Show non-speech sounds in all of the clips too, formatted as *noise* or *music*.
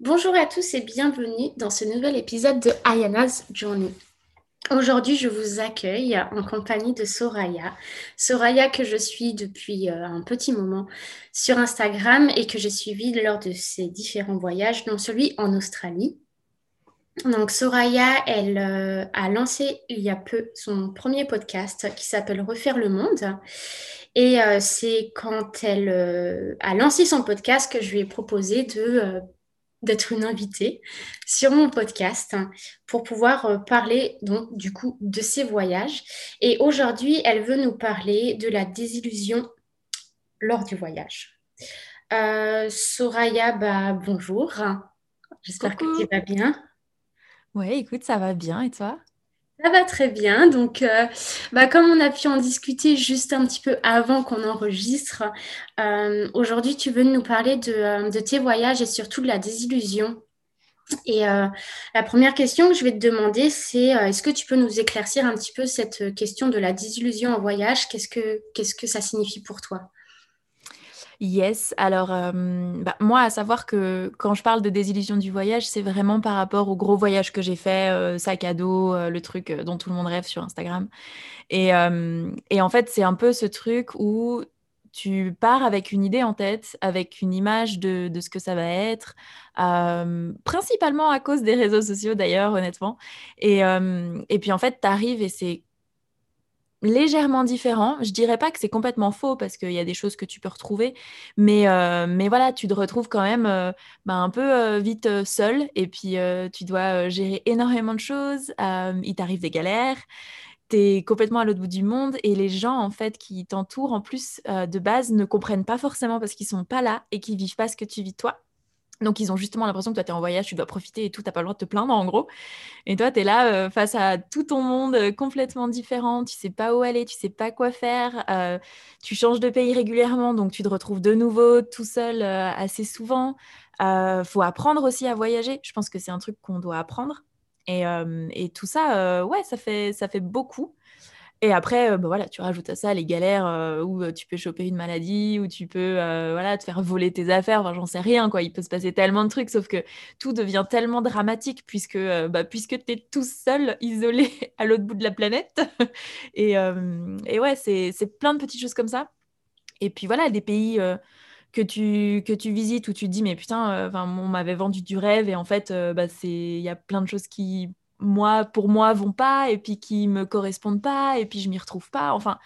Bonjour à tous et bienvenue dans ce nouvel épisode de Ayana's Journey. Aujourd'hui, je vous accueille en compagnie de Soraya. Soraya que je suis depuis euh, un petit moment sur Instagram et que j'ai suivi lors de ses différents voyages, dont celui en Australie. Donc Soraya, elle euh, a lancé il y a peu son premier podcast qui s'appelle Refaire le monde. Et euh, c'est quand elle a lancé son podcast que je lui ai proposé de d'être une invitée sur mon podcast pour pouvoir euh, parler donc du coup de ses voyages. Et aujourd'hui, elle veut nous parler de la désillusion lors du voyage. Euh, Soraya, bah, bonjour. J'espère que tu vas bien. Oui, écoute, ça va bien. Et toi? Ça va très bien. Donc, euh, bah, comme on a pu en discuter juste un petit peu avant qu'on enregistre, euh, aujourd'hui, tu veux nous parler de, euh, de, tes voyages et surtout de la désillusion. Et la première question que je vais te demander, c'est est-ce que tu peux nous éclaircir un petit peu cette question de la désillusion en voyage? Qu'est-ce que, qu'est-ce que ça signifie pour toi? Yes, alors euh, bah, moi, à savoir que quand je parle de désillusion du voyage, c'est vraiment par rapport au gros voyage que j'ai fait, euh, sac à dos, euh, le truc dont tout le monde rêve sur Instagram. Et, en fait, c'est un peu ce truc où tu pars avec une idée en tête, avec une image de, ce que ça va être, principalement à cause des réseaux sociaux d'ailleurs, honnêtement. Et puis en fait, tu arrives et c'est légèrement différent. Je dirais pas que c'est complètement faux parce qu'il y a des choses que tu peux retrouver, mais, euh, mais voilà, tu te retrouves quand même euh, bah, un peu euh, vite seul et puis tu dois gérer énormément de choses. il t'arrive des galères. Tu es complètement à l'autre bout du monde et les gens en fait qui t'entourent en plus de base ne comprennent pas forcément parce qu'ils sont pas là et qu'ils vivent pas ce que tu vis toi. Donc, ils ont justement l'impression que toi, tu es en voyage, tu dois profiter et tout, tu pas le droit de te plaindre, en gros. Et toi, tu es là euh, face à tout ton monde euh, complètement différent, tu sais pas où aller, tu sais pas quoi faire, euh, tu changes de pays régulièrement, donc tu te retrouves de nouveau tout seul assez souvent. Faut apprendre aussi à voyager. Je pense que c'est un truc qu'on doit apprendre. Et, et tout ça, ouais, ça fait beaucoup. Et après, euh, bah, voilà, tu rajoutes à ça les galères euh, où euh, tu peux choper une maladie, où tu peux voilà, te faire voler tes affaires, j'en sais rien, quoi. Il peut se passer tellement de trucs, sauf que tout devient tellement dramatique puisque, bah, puisque tu es tout seul, isolé *laughs* à l'autre bout de la planète. *laughs* et, et ouais, c'est plein de petites choses comme ça. Et puis voilà, des pays que tu, que tu visites où tu te dis, mais putain, enfin on m'avait vendu du rêve et en fait, bah, il y a plein de choses qui moi, pour moi, vont pas, et puis qui me correspondent pas, et puis je m'y retrouve pas. Enfin,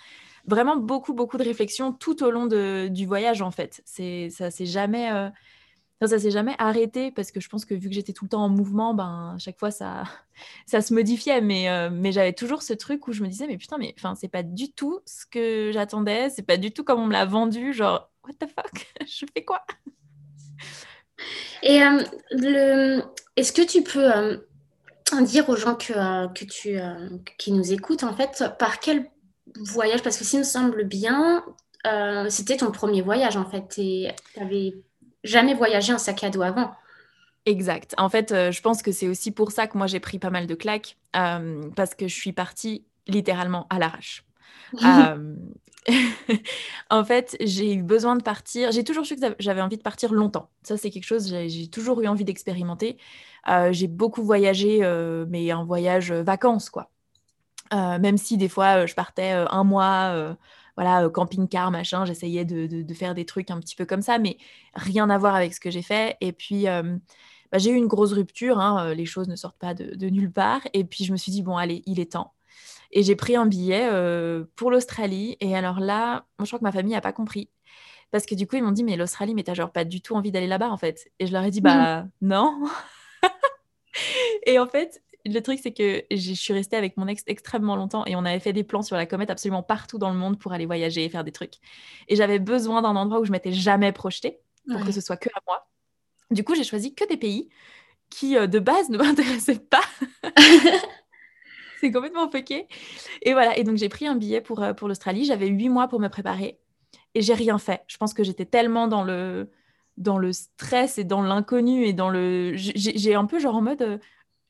vraiment beaucoup, beaucoup de réflexions tout au long du voyage, en fait. C'est, ça s'est jamais, euh, ça s'est jamais arrêté parce que je pense que vu que j'étais tout le temps en mouvement, ben chaque fois ça, *laughs* ça se modifiait. Mais, euh, mais j'avais toujours ce truc où je me disais, mais putain, mais enfin, c'est pas du tout ce que j'attendais, c'est pas du tout comme on me l'a vendu. Genre, what the fuck, *laughs* je fais quoi? Et euh, est-ce que tu peux dire aux gens que, euh, que tu, euh, qui nous écoutent, en fait, par quel voyage, parce que s'il me semble bien, euh, c'était ton premier voyage, en fait, et tu n'avais jamais voyagé en sac à dos avant. Exact. En fait, je pense que c'est aussi pour ça que moi j'ai pris pas mal de claques, parce que je suis partie littéralement à l'arrache. *laughs* *laughs* en fait, j'ai eu besoin de partir. J'ai toujours su que j'avais envie de partir longtemps. Ça, c'est quelque chose, j'ai toujours eu envie d'expérimenter. Euh, j'ai beaucoup voyagé, euh, mais un voyage euh, vacances, quoi. même si des fois, je partais un mois, voilà, camping-car, machin, j'essayais de, faire des trucs un petit peu comme ça, mais rien à voir avec ce que j'ai fait. Et puis, bah, j'ai eu une grosse rupture, hein, les choses ne sortent pas de, de, nulle part. Et puis, je me suis dit, bon, allez, il est temps. Et j'ai pris un billet pour l'Australie. Et alors là, moi, je crois que ma famille n'a pas compris. Parce que du coup, ils m'ont dit, mais l'Australie, mais t'as genre pas du tout envie d'aller là-bas, en fait. Et je leur ai dit, bah non. *laughs* et en fait, le truc, c'est que je suis restée avec mon ex extrêmement longtemps et on avait fait des plans sur la comète absolument partout dans le monde pour aller voyager et faire des trucs. Et j'avais besoin d'un endroit où je m'étais jamais projetée pour que ce soit que à moi. Du coup, j'ai choisi que des pays qui, de base, ne *laughs* m'intéressaient pas. *laughs* c'est complètement fucké. Et voilà, et donc j'ai pris un billet pour, euh, pour l'Australie. J'avais huit mois pour me préparer et j'ai rien fait. Je pense que j'étais tellement dans le, dans le stress et dans l'inconnu et dans le. J'ai un peu genre en mode. Euh,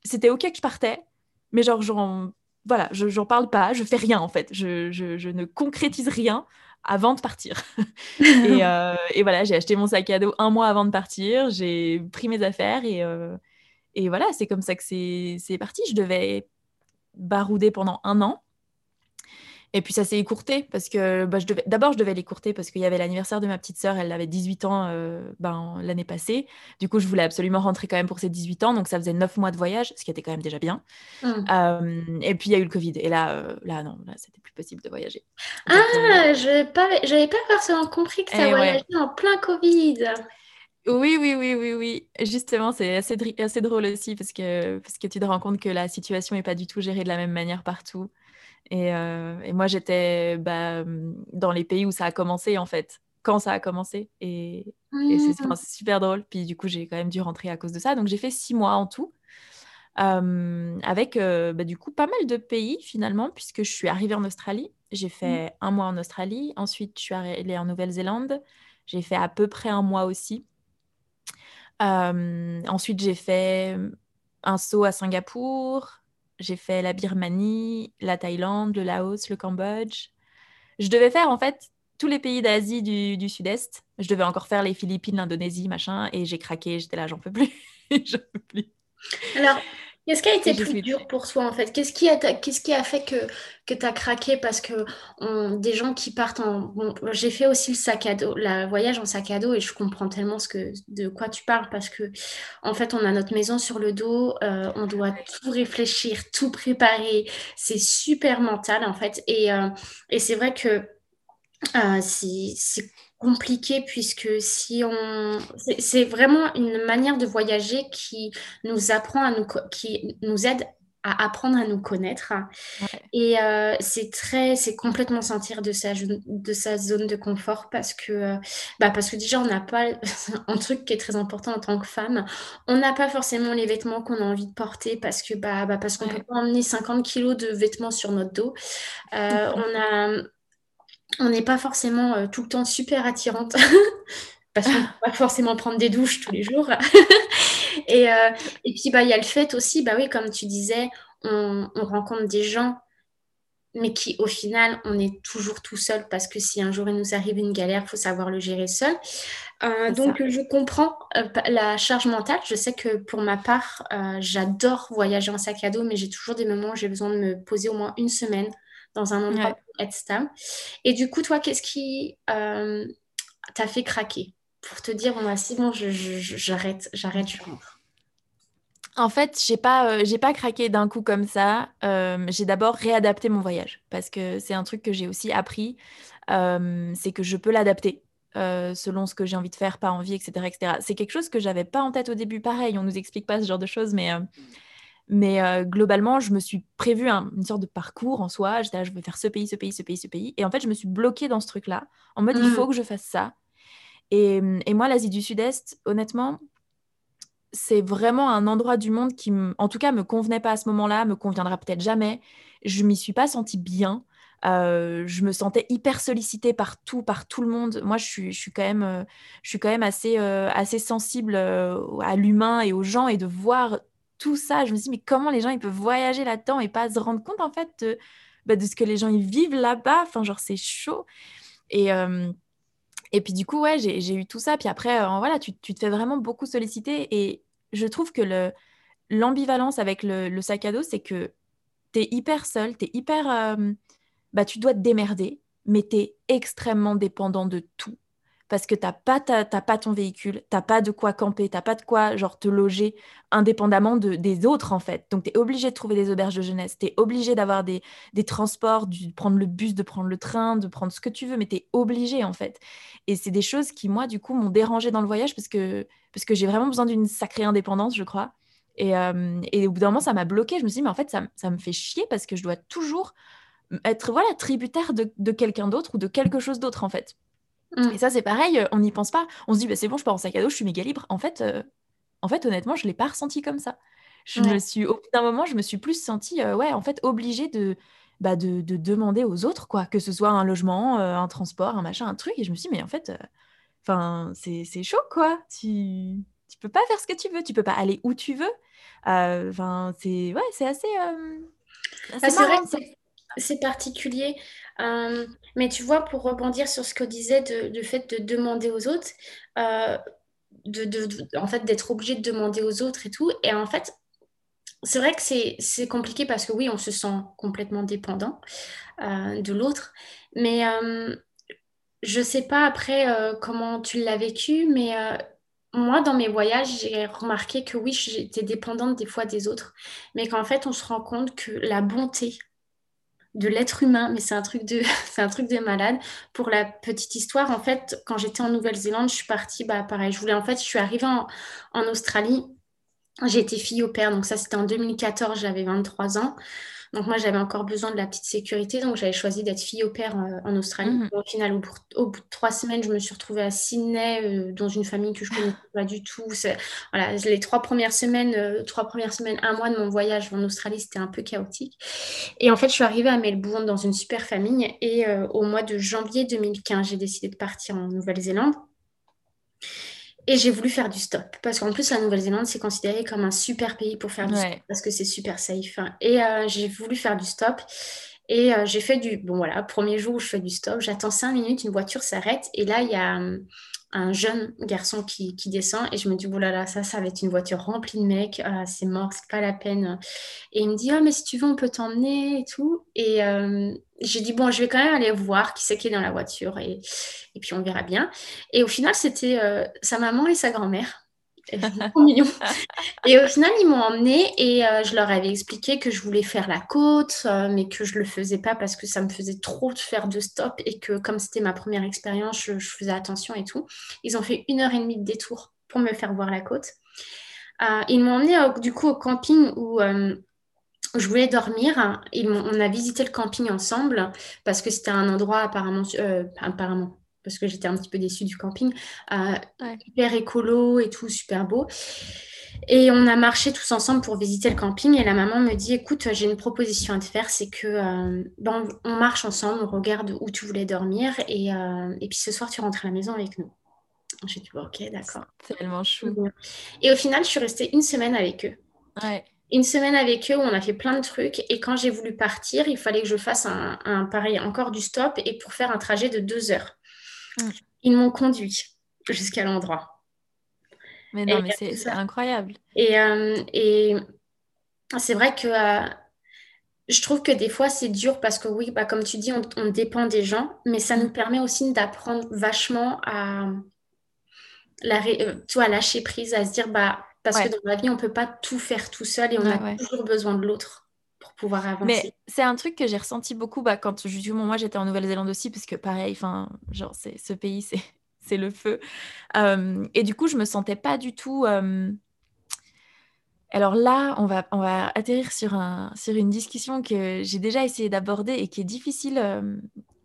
c'était ok que je partais, mais genre, genre voilà, je n'en parle pas, je fais rien en fait. Je, je, ne concrétise rien avant de partir. *laughs* Euh, et, voilà, j'ai acheté mon sac à dos un mois avant de partir, j'ai pris mes affaires et, et voilà, c'est comme ça que c'est parti. Je devais barouder pendant un an. Et puis ça s'est écourté parce que bah, je devais... d'abord je devais l'écourter parce qu'il y avait l'anniversaire de ma petite sœur, elle avait 18 ans euh, ben, l'année passée. Du coup, je voulais absolument rentrer quand même pour ses 18 ans, donc ça faisait 9 mois de voyage, ce qui était quand même déjà bien. Mmh. Euh, et puis il y a eu le Covid, et là, euh, là non, là c'était plus possible de voyager. ah, je n'avais pas, pas forcément compris que ça voyageait en plein Covid. Oui, oui, oui, oui, oui. Justement, c'est assez, assez drôle aussi parce que, parce que tu te rends compte que la situation n'est pas du tout gérée de la même manière partout. Euh, et, moi, j'étais bah, dans les pays où ça a commencé, en fait, quand ça a commencé. Et, c'est super drôle. Puis du coup, j'ai quand même dû rentrer à cause de ça. Donc, j'ai fait six mois en tout. Euh, avec euh, bah, du coup pas mal de pays finalement, puisque je suis arrivée en Australie. J'ai fait mmh. un mois en Australie. Ensuite, je suis allée en Nouvelle-Zélande. J'ai fait à peu près un mois aussi. Ensuite, j'ai fait un saut à Singapour, j'ai fait la Birmanie, la Thaïlande, le Laos, le Cambodge. Je devais faire en fait tous les pays d'Asie du, Sud-Est. Je devais encore faire les Philippines, l'Indonésie, machin, et j'ai craqué. J'étais là, j'en peux plus. *laughs* j'en peux plus. Alors, Qu'est-ce qui a été plus dur pour toi en fait? Qu'est-ce qui, a, qu'est-ce qui a fait que, que tu as craqué Parce que des gens qui partent en... Bon, j'ai fait aussi le sac à dos, le voyage en sac à dos et je comprends tellement ce que, de quoi tu parles parce que en fait on a notre maison sur le dos, euh, on doit tout réfléchir, tout préparer, c'est super mental en fait. Et, euh, et c'est vrai que euh, c'est compliqué puisque si on c'est vraiment une manière de voyager qui nous apprend à nous qui nous aide à apprendre à nous connaître. Et euh, c'est très c'est complètement sortir de sa de sa zone de confort parce que euh, bah parce que déjà on n'a pas *laughs* un truc qui est très important en tant que femme. On n'a pas forcément les vêtements qu'on a envie de porter parce que bah, bah parce qu'on peut pas emmener 50 kilos de vêtements sur notre dos. Euh, on a on n'est pas forcément euh, tout le temps super attirante. *laughs* parce qu'on ne peut pas forcément prendre des douches tous les jours. *laughs* et, euh, et, puis, bah, il y a le fait aussi, bah oui, comme tu disais, on, rencontre des gens, mais qui, au final, on est toujours tout seul parce que si un jour il nous arrive une galère, il faut savoir le gérer seul. Euh, donc, je comprends la charge mentale. Je sais que pour ma part, j'adore voyager en sac à dos, mais j'ai toujours des moments où j'ai besoin de me poser au moins une semaine dans un endroit pour être stable. Et du coup, toi, qu'est-ce qui euh, t'a fait craquer? Pour te dire, bon, bah, si bon, j'arrête, j'arrête, je rentre en fait, j'ai pas, euh, j'ai pas craqué d'un coup comme ça. Euh, j'ai d'abord réadapté mon voyage parce que c'est un truc que j'ai aussi appris, c'est que je peux l'adapter selon ce que j'ai envie de faire, pas envie, etc., etc. C'est quelque chose que j'avais pas en tête au début. Pareil, on nous explique pas ce genre de choses, mais mais euh, globalement, je me suis prévu une sorte de parcours en soi. J'étais là, je vais faire ce pays, ce pays, ce pays, ce pays. Et en fait, je me suis bloquée dans ce truc-là, en mode, il faut mmh. que je fasse ça. Et, et moi, l'Asie du Sud-Est, honnêtement, c'est vraiment un endroit du monde qui, en tout cas, me convenait pas à ce moment-là, me conviendra peut-être jamais. Je m'y suis pas sentie bien. Euh, je me sentais hyper sollicitée par tout, par tout le monde. Moi, je suis, je suis quand même, euh, je suis quand même assez, assez sensible à l'humain et aux gens et de voir tout ça. Je me dis, mais comment les gens ils peuvent voyager là-dedans et pas se rendre compte en fait de, bah, ce que les gens ils vivent là-bas? Enfin, genre, c'est chaud. Et, et puis, du coup, ouais, j'ai eu tout ça. Puis après, euh, voilà, tu, te fais vraiment beaucoup solliciter. Et je trouve que le l'ambivalence avec le, sac à dos, c'est que tu es hyper seul, tu es hyper. Bah, tu dois te démerder, mais tu es extrêmement dépendant de tout parce que tu n'as pas, pas ton véhicule, tu n'as pas de quoi camper, tu n'as pas de quoi genre, te loger indépendamment de, des autres en fait. Donc tu es obligé de trouver des auberges de jeunesse, tu es obligé d'avoir des, des, transports, de prendre le bus, de prendre le train, de prendre ce que tu veux, mais tu es obligé en fait. Et c'est des choses qui, moi, du coup, m'ont dérangé dans le voyage parce que, parce que j'ai vraiment besoin d'une sacrée indépendance, je crois. Et, euh, et, au bout d'un moment, ça m'a bloqué. Je me suis dit, mais en fait, ça, ça, me fait chier parce que je dois toujours être voilà, tributaire de, de quelqu'un d'autre ou de quelque chose d'autre, en fait. Mm. Et ça, c'est pareil, euh, on n'y pense pas. On se dit, bah, c'est bon, je pars en sac à dos, je suis méga libre. En fait, euh, en fait honnêtement, je ne l'ai pas ressenti comme ça. Je me suis, au bout d'un moment, je me suis plus sentie, euh, ouais, en fait, obligée de, bah, de, de, demander aux autres, quoi, que ce soit un logement, un transport, un machin, un truc. Et je me suis dit, mais en fait, enfin, c'est chaud, quoi. Tu, tu peux pas faire ce que tu veux, tu peux pas aller où tu veux. Enfin, c'est ouais, c'est assez Ah, c'est vrai que c'est particulier. Euh, mais tu vois, pour rebondir sur ce que disait de, fait de demander aux autres, euh, de, en fait, d'être obligé de demander aux autres et tout. Et en fait, c'est vrai que c'est compliqué parce que oui, on se sent complètement dépendant euh, de l'autre. Mais je sais pas après comment tu l'as vécu, mais moi, dans mes voyages, j'ai remarqué que oui, j'étais dépendante des fois des autres, mais qu'en fait, on se rend compte que la bonté de l'être humain, mais c'est un truc de, *laughs* c'est un truc de malade. Pour la petite histoire, en fait, quand j'étais en Nouvelle-Zélande, je suis partie, bah pareil, je voulais en fait, je suis arrivée en, en Australie. J'ai été fille au père, donc ça c'était en 2014, j'avais 23 ans. Donc moi, j'avais encore besoin de la petite sécurité, donc j'avais choisi d'être fille au père euh, en Australie. Mhm. Au final, au, bout de trois semaines, je me suis retrouvée à Sydney, euh, dans une famille que je ne connaissais pas du tout. Voilà, les trois premières semaines, euh, trois premières semaines, un mois de mon voyage en Australie, c'était un peu chaotique. Et en fait, je suis arrivée à Melbourne dans une super famille. Et au mois de janvier 2015, j'ai décidé de partir en Nouvelle-Zélande. Et j'ai voulu faire du stop. Parce qu'en plus, la Nouvelle-Zélande, c'est considéré comme un super pays pour faire du stop. Parce que c'est super safe. Hein. Et euh, j'ai voulu faire du stop. Et euh, j'ai fait du... Bon, voilà, premier jour où je fais du stop, j'attends cinq minutes, une voiture s'arrête. Et là, il y a hum, un jeune garçon qui, descend et je me dis, oh là là, ça, ça va être une voiture remplie de mecs, ah, c'est mort, c'est pas la peine. Et il me dit, oh, mais si tu veux, on peut t'emmener et tout. Et euh, j'ai dit, bon, je vais quand même aller voir qui c'est qui est dans la voiture et, et puis on verra bien. Et au final, c'était euh, sa maman et sa grand-mère. *laughs* Et au final, ils m'ont emmené et euh, je leur avais expliqué que je voulais faire la côte, euh, mais que je ne le faisais pas parce que ça me faisait trop de faire de stop et que comme c'était ma première expérience, je, faisais attention et tout. Ils ont fait une heure et demie de détour pour me faire voir la côte. Euh, ils m'ont emmené du coup au camping où je voulais dormir. Ils on a visité le camping ensemble parce que c'était un endroit apparemment, apparemment parce que j'étais un petit peu déçue du camping. Euh, hyper écolo et tout, super beau. Et on a marché tous ensemble pour visiter le camping. Et la maman me dit Écoute, j'ai une proposition à te faire c'est que euh, ben, on marche ensemble, on regarde où tu voulais dormir. Et, euh, et puis ce soir, tu rentres à la maison avec nous. J'ai dit Ok, d'accord. Tellement chou. Et au final, je suis restée une semaine avec eux. Une semaine avec eux où on a fait plein de trucs. Et quand j'ai voulu partir, il fallait que je fasse un, un pareil, encore du stop et pour faire un trajet de deux heures. Mm. Ils m'ont conduit jusqu'à l'endroit. Mais non, mais c'est incroyable. Et, euh, et c'est vrai que euh, je trouve que des fois, c'est dur parce que oui, bah, comme tu dis, on, dépend des gens, mais ça nous mm. permet aussi d'apprendre vachement à, la, euh, lâcher prise, à se dire, bah, parce que dans la vie, on ne peut pas tout faire tout seul et on a toujours besoin de l'autre pouvoir avancer. Mais c'est un truc que j'ai ressenti beaucoup bah, quand justement moi j'étais en Nouvelle-Zélande aussi, parce que pareil, enfin, genre, c'est, ce pays, c'est, *laughs* c'est le feu. Euh, et du coup, je me sentais pas du tout. Euh, alors là, on va, on va atterrir sur, un, sur une discussion que j'ai déjà essayé d'aborder et qui est difficile. Euh,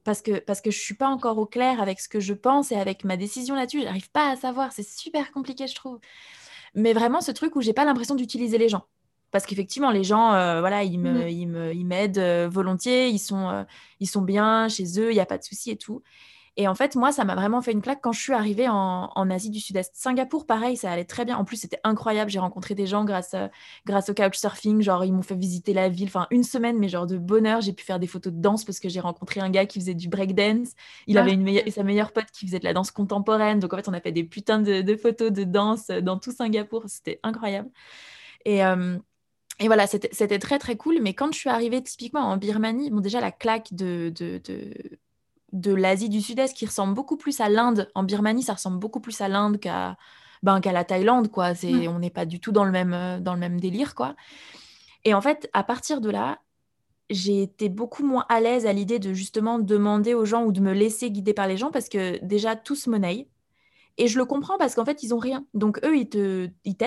parce que, parce que je suis pas encore au clair avec ce que je pense et avec ma décision là-dessus. J'arrive pas à savoir. C'est super compliqué, je trouve. Mais vraiment, ce truc où j'ai pas l'impression d'utiliser les gens parce qu'effectivement les gens euh, voilà ils me, mmh. ils me ils m'aident euh, volontiers ils sont euh, ils sont bien chez eux il n'y a pas de souci et tout. Et en fait moi ça m'a vraiment fait une claque quand je suis arrivée en, en Asie du Sud-Est. Singapour pareil ça allait très bien. En plus c'était incroyable. J'ai rencontré des gens grâce grâce au couchsurfing. Genre ils m'ont fait visiter la ville enfin une semaine mais genre de bonheur. J'ai pu faire des photos de danse parce que j'ai rencontré un gars qui faisait du breakdance. Il avait une meilleure, sa meilleure pote qui faisait de la danse contemporaine. Donc en fait on a fait des putains de, de photos de danse dans tout Singapour. C'était incroyable. Et et voilà, c'était très très cool. Mais quand je suis arrivée typiquement en Birmanie, bon, déjà la claque de, de, de, l'Asie du Sud-Est qui ressemble beaucoup plus à l'Inde. En Birmanie, ça ressemble beaucoup plus à l'Inde qu'à ben, qu'à la Thaïlande. Quoi. Mm. On n'est pas du tout dans le, même, euh, dans le même délire. Quoi. Et en fait, à partir de là, j'ai été beaucoup moins à l'aise à l'idée de justement demander aux gens ou de me laisser guider par les gens parce que déjà, tous monnaie. Et je le comprends parce qu'en fait, ils ont rien. Donc, eux, ils t'aident. Ils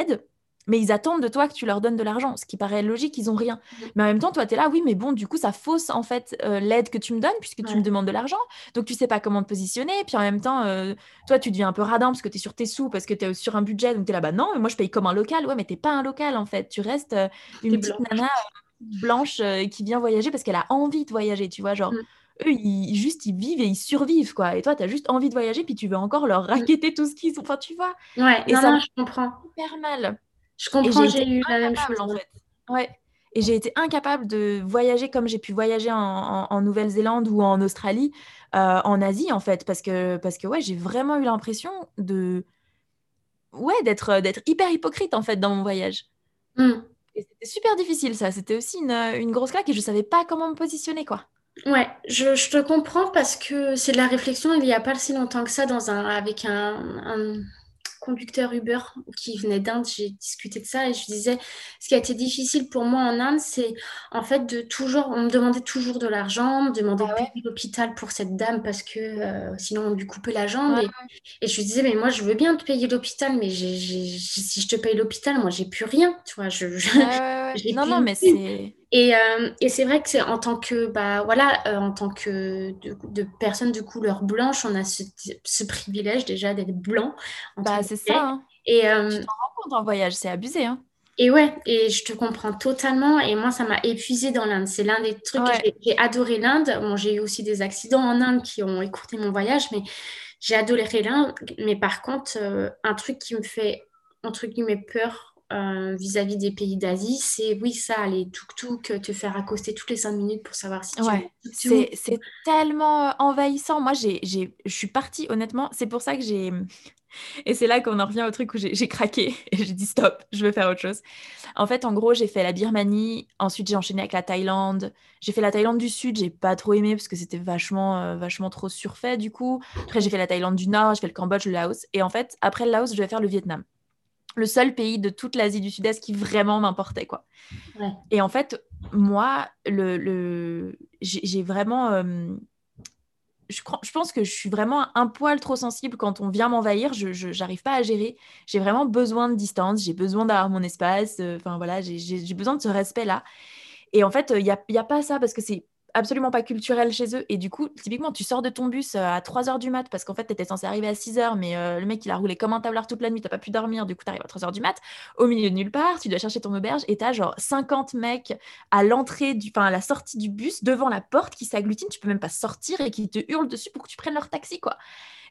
mais ils attendent de toi que tu leur donnes de l'argent, ce qui paraît logique, ils ont rien. Mmh. Mais en même temps, toi, tu es là, oui, mais bon, du coup, ça fausse en fait euh, l'aide que tu me donnes puisque tu me demandes de l'argent. Donc, tu sais pas comment te positionner. Puis en même temps, euh, toi, tu deviens un peu radin parce que tu es sur tes sous, parce que tu es sur un budget. Donc, tu es là, bah non, mais moi, je paye comme un local. Ouais, mais t'es pas un local en fait. Tu restes euh, une petite nana blanche qui vient voyager parce qu'elle a envie de voyager, tu vois, genre. Mmh. Eux, ils, juste, ils vivent et ils survivent, quoi. Et toi, tu as juste envie de voyager, puis tu veux encore leur mmh. raqueter tout ce qu'ils ont. Enfin, tu vois. Ouais, et ça, je comprends. Super mal. Je comprends, j'ai eu la même chose. En fait. Ouais. Et j'ai été incapable de voyager comme j'ai pu voyager en, Nouvelle-Zélande ou en Australie, euh, en Asie en fait, parce que, parce que ouais, j'ai vraiment eu l'impression de ouais, d'être d'être hyper hypocrite en fait dans mon voyage. Hmm. Et c'était super difficile ça, c'était aussi une, une, grosse claque et je savais pas comment me positionner quoi. Ouais, je, je te comprends parce que c'est de la réflexion il n'y a pas si longtemps que ça dans un, avec un conducteur Uber qui venait d'Inde, j'ai discuté de ça et je disais, ce qui a été difficile pour moi en Inde, c'est en fait de toujours, on me demandait toujours de l'argent, on me demandait ah de payer l'hôpital pour cette dame parce que euh, sinon on lui coupait la jambe. Et, je lui disais, mais moi je veux bien te payer l'hôpital, mais si je te paye l'hôpital, moi j'ai plus rien, tu vois. Je, *laughs* non, non, mais c'est euh, et, c'est vrai que c'est en tant que bah voilà euh, en tant que de, personne de couleur blanche, on a ce, privilège déjà d'être blanc. Bah c'est ça. Hein. Et euh, tu t'en rends compte en voyage, c'est abusé. Hein. Et ouais, et je te comprends totalement. Et moi, ça m'a épuisé dans l'Inde. C'est l'un des trucs que j'ai adoré l'Inde. Bon, j'ai eu aussi des accidents en Inde qui ont écourté mon voyage, mais j'ai adoré l'Inde. Mais par contre, un truc qui me fait entre guillemets peur euh, vis-à-vis des pays d'Asie, c'est oui, ça, les tuk-tuk, te faire accoster toutes les cinq minutes pour savoir si tu ouais, C'est tellement euh, envahissant. Moi, je suis partie, honnêtement, c'est pour ça que j'ai. *laughs* Et c'est là qu'on en revient au truc où j'ai craqué *laughs* et j'ai dit stop, je veux faire autre chose. En fait, en gros, j'ai fait la Birmanie, ensuite j'ai enchaîné avec la Thaïlande. J'ai fait la Thaïlande du Sud, j'ai pas trop aimé parce que c'était vachement, euh, vachement trop surfait du coup. Après, j'ai fait la Thaïlande du Nord, j'ai fait le Cambodge, le Laos. Et en fait, après le Laos, je vais faire le Vietnam le seul pays de toute l'Asie du Sud-Est qui vraiment m'importait quoi. Et en fait, moi, le, j'ai vraiment, euh, je, je, pense que je suis vraiment un poil trop sensible quand on vient m'envahir. Je n'arrive pas à gérer. J'ai vraiment besoin de distance. J'ai besoin d'avoir mon espace. Euh, enfin voilà, j'ai besoin de ce respect là. Et en fait, il n'y a, y a, pas ça parce que c'est absolument pas culturel chez eux. Et du coup, typiquement, tu sors de ton bus euh, à 3 h du mat parce qu'en fait, tu étais censé arriver à 6 h, mais euh, le mec, il a roulé comme un tablard toute la nuit, t'as pas pu dormir, du coup, tu arrives à 3 h du mat, au milieu de nulle part, tu dois chercher ton auberge et t'as genre 50 mecs à l'entrée, du, enfin, à la sortie du bus, devant la porte qui s'agglutinent, tu peux même pas sortir et qui te hurlent dessus pour que tu prennes leur taxi, quoi.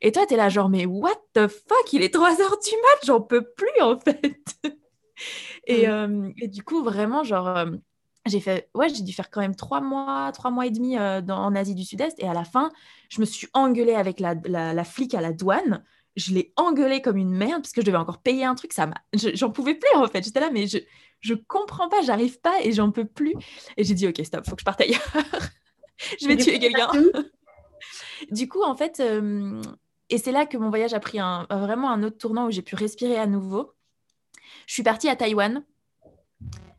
Et toi, tu es là, genre, mais what the fuck, il est 3 h du mat, j'en peux plus, en fait. *laughs* et, mm. euh, et, du coup, vraiment, genre j'ai fait, ouais, j'ai dû faire quand même trois mois, trois mois et demi euh, en Asie du Sud-Est. Et à la fin, je me suis engueulée avec la, la, flic à la douane. Je l'ai engueulée comme une merde parce que je devais encore payer un truc. Ça j'en pouvais plus en fait. J'étais là, mais je, je comprends pas, j'arrive pas et j'en peux plus. Et j'ai dit, ok, stop, faut que je parte ailleurs. *laughs* je vais tuer quelqu'un. *laughs* du coup, en fait, euh, et c'est là que mon voyage a pris un, vraiment un autre tournant où j'ai pu respirer à nouveau. Je suis partie à Taïwan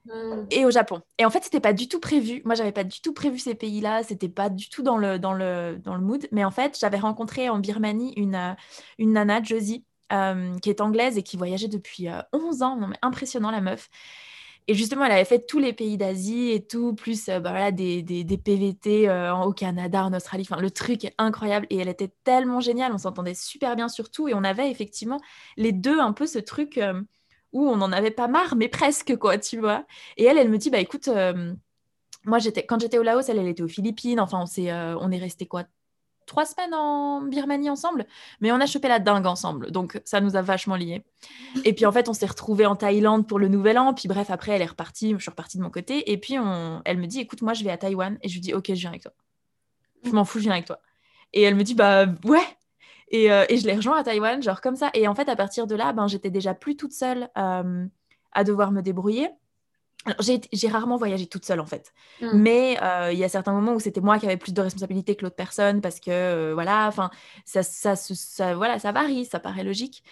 Mm. et au Japon. Et en fait, c'était pas du tout prévu. Moi, j'avais pas du tout prévu ces pays-là. C'était pas du tout dans le, dans, le, dans le mood. Mais en fait, j'avais rencontré en Birmanie une, euh, une nana, Josie, euh, qui est anglaise et qui voyageait depuis 11 euh, ans. Non, mais impressionnant, la meuf. Et justement, elle avait fait tous les pays d'Asie et tout, plus bah, voilà, des, des, des PVT au Canada, en Australie. Enfin, le truc est incroyable. Et elle était tellement géniale. On s'entendait super bien sur tout. Et on avait effectivement les deux un peu ce truc où on n'en avait pas marre, mais presque, quoi, tu vois. Et elle, elle me dit, bah écoute, euh, moi, j'étais, quand j'étais au Laos, elle, elle était aux Philippines. Enfin, on, s'est, euh, on est resté quoi Trois semaines en Birmanie ensemble, mais on a chopé la dingue ensemble, donc ça nous a vachement liés. Et puis en fait, on s'est retrouvés en Thaïlande pour le Nouvel An, puis bref, après, elle est repartie, je suis repartie de mon côté, et puis elle me dit, écoute, moi, je vais à Taïwan, et je lui dis, ok, je viens avec toi. Je m'en fous, je viens avec toi. Et elle me dit, bah ouais, euh, et, je l'ai rejoint à Taïwan, genre comme ça. Et en fait, à partir de là, ben, j'étais déjà plus toute seule euh, à devoir me débrouiller. J'ai rarement voyagé toute seule en fait, mmh. mais euh, il y a certains moments où c'était moi qui avais plus de responsabilités que l'autre personne parce que voilà, enfin ça, ça, ça, voilà, ça varie, ça paraît logique.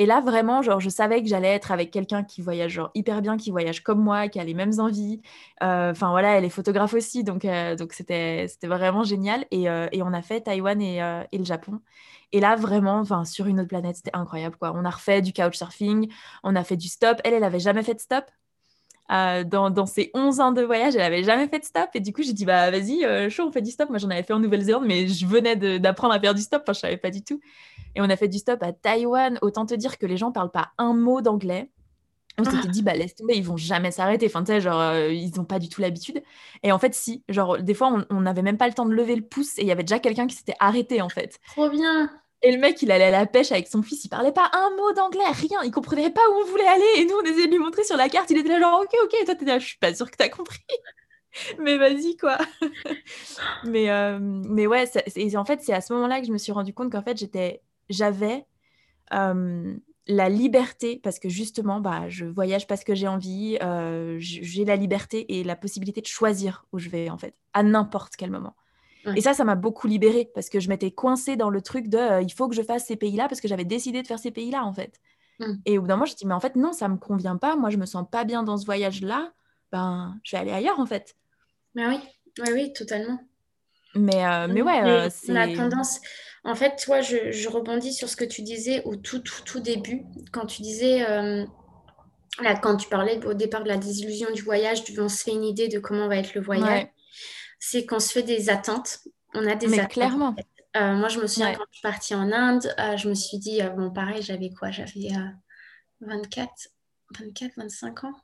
Et là vraiment, genre je savais que j'allais être avec quelqu'un qui voyage genre hyper bien, qui voyage comme moi, qui a les mêmes envies. Enfin voilà, elle est photographe aussi, donc donc c'était vraiment génial. Et, et, on a fait Taïwan et, et le Japon. Et là, vraiment, sur une autre planète, c'était incroyable. Quoi. On a refait du couchsurfing, on a fait du stop. Elle, elle n'avait jamais fait de stop. Euh, dans, dans, ses 11 ans de voyage, elle n'avait jamais fait de stop. Et du coup, j'ai dit, bah vas-y, euh, chaud, on fait du stop. Moi, j'en avais fait en Nouvelle-Zélande, mais je venais d'apprendre à faire du stop. Enfin, je savais pas du tout. Et on a fait du stop à Taïwan. Autant te dire que les gens parlent pas un mot d'anglais. On s'était dit, bah laisse tomber, ils vont jamais s'arrêter. Enfin, tu sais, genre, euh, ils n'ont pas du tout l'habitude. Et en fait, si, genre, des fois, on n'avait même pas le temps de lever le pouce et il y avait déjà quelqu'un qui s'était arrêté, en fait. Trop bien. Et le mec, il allait à la pêche avec son fils, il parlait pas un mot d'anglais, rien, il comprenait pas où on voulait aller. Et nous, on essayait de lui montrer sur la carte, il était là genre, ok, ok, et toi, t'étais là, je suis pas sûre que t'as compris. *laughs* mais vas-y, quoi. *laughs* mais, euh, mais ouais, en fait, c'est à ce moment-là que je me suis rendu compte qu'en fait, j'étais, j'avais euh, la liberté, parce que justement, bah, je voyage parce que j'ai envie, euh, j'ai la liberté et la possibilité de choisir où je vais, en fait, à n'importe quel moment. Et ça, ça m'a beaucoup libérée parce que je m'étais coincée dans le truc de euh, il faut que je fasse ces pays-là parce que j'avais décidé de faire ces pays-là en fait. Mmh. Et au bout d'un moment, je dit mais en fait, non, ça me convient pas. Moi, je me sens pas bien dans ce voyage-là. Ben, je vais aller ailleurs en fait. Mais oui, oui, oui, totalement. Mais, euh, mais ouais, euh, c'est. La tendance. En fait, toi, je, je, rebondis sur ce que tu disais au tout, tout, tout début, quand tu disais. Là, quand tu parlais au départ de la désillusion du voyage, on se fait une idée de comment va être le voyage c'est qu'on se fait des attentes. On a des Mais attentes. clairement. Euh, moi, je me souviens quand je suis partie en Inde, euh, je me suis dit, euh, bon, pareil, j'avais quoi? J'avais 24, 24, 25 ans?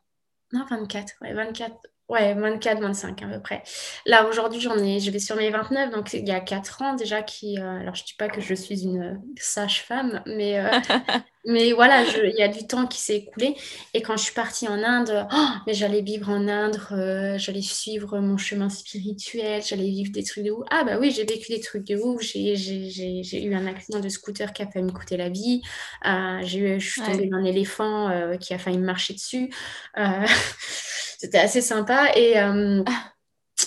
Non, 24, ouais, 24. Ouais, 24, 25 à peu près. Là, aujourd'hui, j'en ai, je vais sur mes 29, donc il y a 4 ans déjà qui... alors, je ne dis pas que je suis une sage-femme, mais *laughs* Mais voilà, il y a du temps qui s'est écoulé. Et quand je suis partie en Inde, oh, mais j'allais vivre en Inde, euh, j'allais suivre mon chemin spirituel, j'allais vivre des trucs de ouf. Ah bah oui, j'ai vécu des trucs de ouf. J'ai eu un accident de scooter qui a failli me coûter la vie. Euh, eu, je suis tombée d'un éléphant euh, qui a failli me marcher dessus. *laughs* C'était assez sympa. Et... Ah.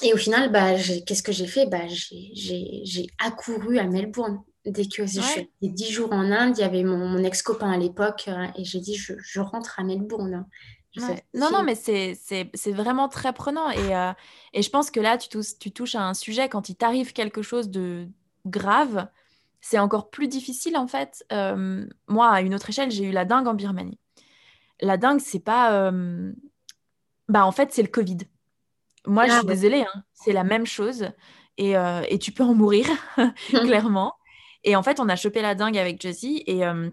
Et au final, bah, qu'est-ce que j'ai fait? Bah, J'ai accouru à Melbourne. Dès que je suis 10 jours en Inde, il y avait mon, ex-copain à l'époque euh, et j'ai dit je, rentre à Melbourne. Non, non, mais c'est vraiment très prenant. Et, euh, et, je pense que là, tu touches, tu touches à un sujet, quand il t'arrive quelque chose de grave, c'est encore plus difficile en fait. Euh, moi, à une autre échelle, j'ai eu la dingue en Birmanie. La dingue, c'est pas. Bah, en fait, c'est le Covid. Moi, je ah suis désolée, hein, c'est la même chose. Et, et, tu peux en mourir, *laughs* *laughs* clairement. Et en fait, on a chopé la dingue avec Jessie et, euh,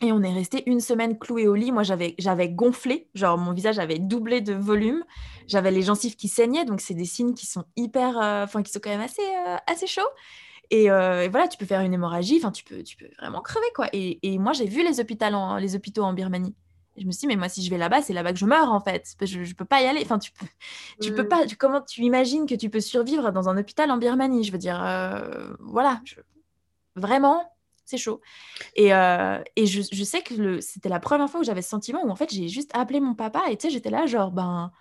et on est resté une semaine cloué au lit. Moi, j'avais, j'avais gonflé, genre mon visage avait doublé de volume. J'avais les gencives qui saignaient, donc c'est des signes qui sont hyper, euh, enfin, qui sont quand même assez, euh, assez chauds. Et, voilà, tu peux faire une hémorragie, enfin, tu peux, tu peux vraiment crever, quoi. Et, et moi, j'ai vu les hôpitaux, en, les hôpitaux en Birmanie. Je me suis dit, mais moi, si je vais là-bas, c'est là-bas que je meurs, en fait. Je ne peux pas y aller. Enfin, tu peux, tu peux mmh. pas. comment tu imagines que tu peux survivre dans un hôpital en Birmanie? Je veux dire, voilà. Je, Vraiment, c'est chaud. Et, euh, et je, je, sais que c'était la première fois où j'avais ce sentiment où en fait j'ai juste appelé mon papa et tu sais, j'étais là genre, ben,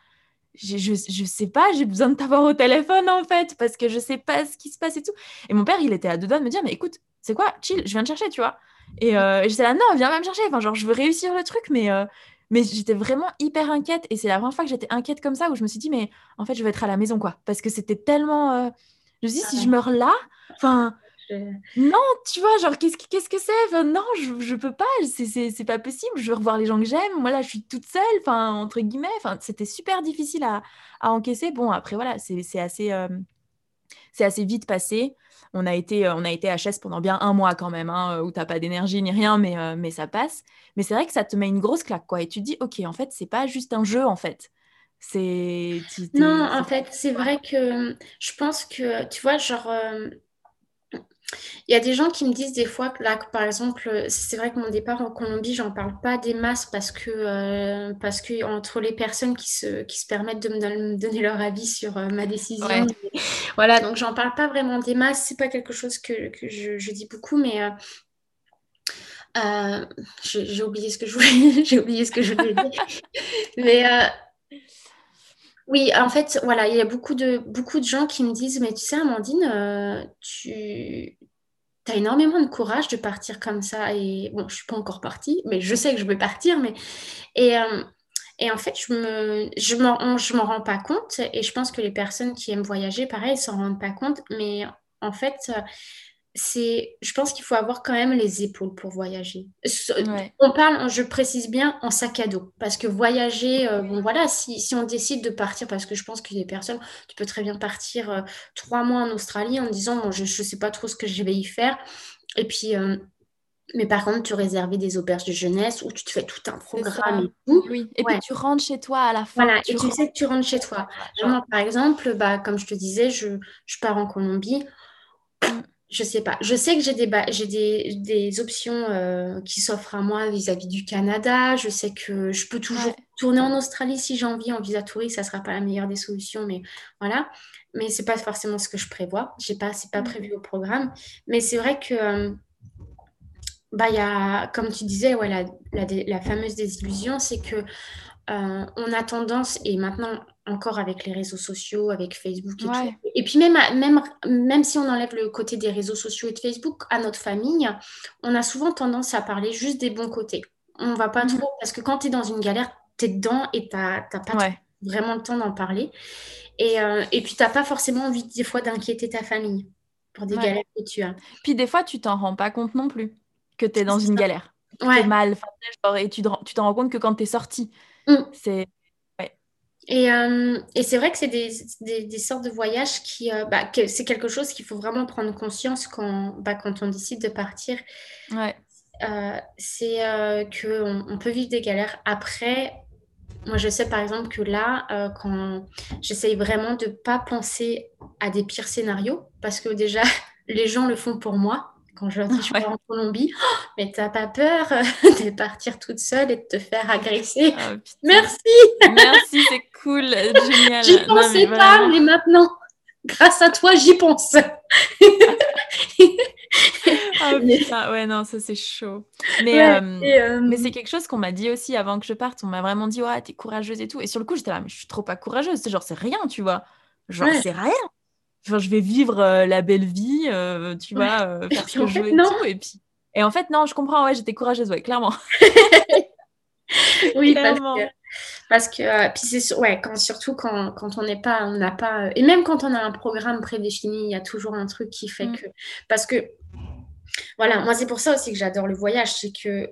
je, je, je sais pas, j'ai besoin de t'avoir au téléphone en fait parce que je sais pas ce qui se passe et tout. Et mon père, il était à deux doigts de me dire, mais écoute, c'est quoi, chill, je viens te chercher, tu vois. Et, euh, j'étais là, non, viens même chercher. Enfin, genre, je veux réussir le truc, mais, euh, mais j'étais vraiment hyper inquiète. Et c'est la première fois que j'étais inquiète comme ça où je me suis dit, mais en fait, je vais être à la maison, quoi. Parce que c'était tellement. Je me suis dit, si je meurs là, enfin non, tu vois, genre, qu'est-ce, qu'est-ce que c'est? Non, je, je peux pas, c'est, pas possible, je veux revoir les gens que j'aime. Moi, là, je suis toute seule, enfin, entre guillemets. Enfin, c'était super difficile à, à, encaisser. Bon, après, voilà, c'est, assez, euh, c'est assez vite passé. On a, été, euh, on a été HS pendant bien un mois quand même, hein, où t'as pas d'énergie ni rien, mais, euh, mais ça passe. Mais c'est vrai que ça te met une grosse claque, quoi. Et tu te dis, OK, en fait, c'est pas juste un jeu, en fait. C'est... Non, en fait, c'est vrai que je pense que, tu vois, genre il y a des gens qui me disent des fois que là, par exemple, c'est vrai que mon départ en Colombie, j'en parle pas des masses parce que, euh, parce que entre les personnes qui se, qui se permettent de me, donner leur avis sur euh, ma décision, voilà, donc j'en parle pas vraiment des masses, c'est pas quelque chose que, que je, je, dis beaucoup, mais euh, j'ai oublié ce que je voulais, *laughs* j'ai oublié ce que je voulais dire, *laughs* mais oui, en fait, voilà, il y a beaucoup de, gens qui me disent, mais tu sais, Amandine, euh, tu as énormément de courage de partir comme ça. Et bon, je suis pas encore partie, mais je sais que je vais partir. Mais... Et, euh, en fait, je me, je m'en, rends pas compte. Et je pense que les personnes qui aiment voyager, pareil, s'en rendent pas compte. Mais en fait, c'est, je pense qu'il faut avoir quand même les épaules pour voyager. On parle, je précise bien, en sac à dos. Parce que voyager, euh, bon voilà, si, si, on décide de partir, parce que je pense qu'il y a des personnes, tu peux très bien partir euh, trois mois en Australie en disant, bon, je ne sais pas trop ce que je vais y faire. Et puis, euh, mais par contre, tu réserves des auberges de jeunesse où tu te fais tout un programme et tout. Oui, et puis tu rentres chez toi à la fin. Voilà, et tu sais que tu rentres chez toi. par exemple, bah, comme je te disais, je, je pars en Colombie. Mm je sais pas. Je sais que j'ai des, j'ai des, des, options euh, qui s'offrent à moi vis-à-vis du Canada. Je sais que je peux toujours tourner en Australie si j'ai envie en visa touriste. Ça sera pas la meilleure des solutions, mais voilà. Mais c'est pas forcément ce que je prévois. J'ai pas, c'est pas prévu au programme. Mais c'est vrai que euh, bah il y a, comme tu disais, ouais, la, la, la fameuse désillusion, c'est que euh, on a tendance, et maintenant encore avec les réseaux sociaux, avec Facebook et tout, et puis même, même, même si on enlève le côté des réseaux sociaux et de Facebook, à notre famille, on a souvent tendance à parler juste des bons côtés. On va pas mhm. trop, parce que quand tu es dans une galère, tu es dedans et tu n'as pas vraiment le temps d'en parler. Et, euh, et puis, tu n'as pas forcément envie des fois d'inquiéter ta famille pour des galères que tu as. Puis des fois, tu t'en rends pas compte non plus que tu es dans une galère. Ouais. mal, et tu t'en rends compte que quand tu es sorti. Mm. C'est. Et, euh, et c'est vrai que c'est des, des, sortes de voyages qui. Euh, bah, que c'est quelque chose qu'il faut vraiment prendre conscience quand, bah, quand on décide de partir. Ouais. Euh, c'est qu'on on peut vivre des galères. Après, moi, je sais par exemple que là, quand j'essaye vraiment de ne pas penser à des pires scénarios, parce que déjà, *laughs* les gens le font pour moi quand je leur dis je en Colombie, oh, mais t'as pas peur *laughs* de partir toute seule et de te faire agresser? Ah, Merci Merci, c'est cool, *laughs* génial. J'y pensais pas, mais maintenant, grâce à toi, j'y pense. *laughs* oh putain, ouais, non, ça c'est chaud. Mais, euh, euh, mais c'est quelque chose qu'on m'a dit aussi avant que je parte. On m'a vraiment dit, ouais, t'es courageuse et tout. Et sur le coup, j'étais là, mais je suis trop pas courageuse. C'est genre, c'est rien, tu vois. Genre, c'est rien je vais vivre euh, la belle vie, euh, tu vois, euh, faire ce que je veux *laughs* et tout. Et, puis... et en fait, non, je comprends, ouais, j'étais courageuse, ouais, clairement. *laughs* *laughs* oui, clairement. parce que, puis c'est ouais, quand, surtout quand, quand on n'est pas, on n'a pas, et même quand on a un programme prédéfini, il y a toujours un truc qui fait mm. que, parce que, voilà, moi c'est pour ça aussi que j'adore le voyage, c'est que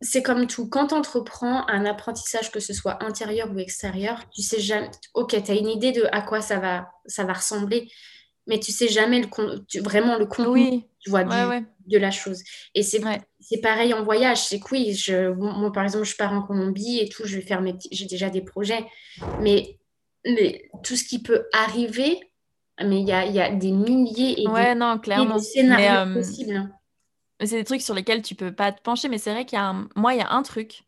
c'est comme tout. Quand tu entreprends un apprentissage, que ce soit intérieur ou extérieur, tu sais jamais. Ok, tu as une idée de à quoi ça va, ça va ressembler, mais tu sais jamais le, vraiment le contenu tu vois, de la chose. Et c'est pareil en voyage. C'est que oui, je, moi par exemple, je pars en Colombie et tout, je vais faire mes j'ai déjà des projets, mais, mais tout ce qui peut arriver, mais il y a, y a, des milliers et, ouais, non, clairement. scénarios euh, possibles c'est des trucs sur lesquels tu peux pas te pencher, mais c'est vrai qu'il y a un... moi, il y a un truc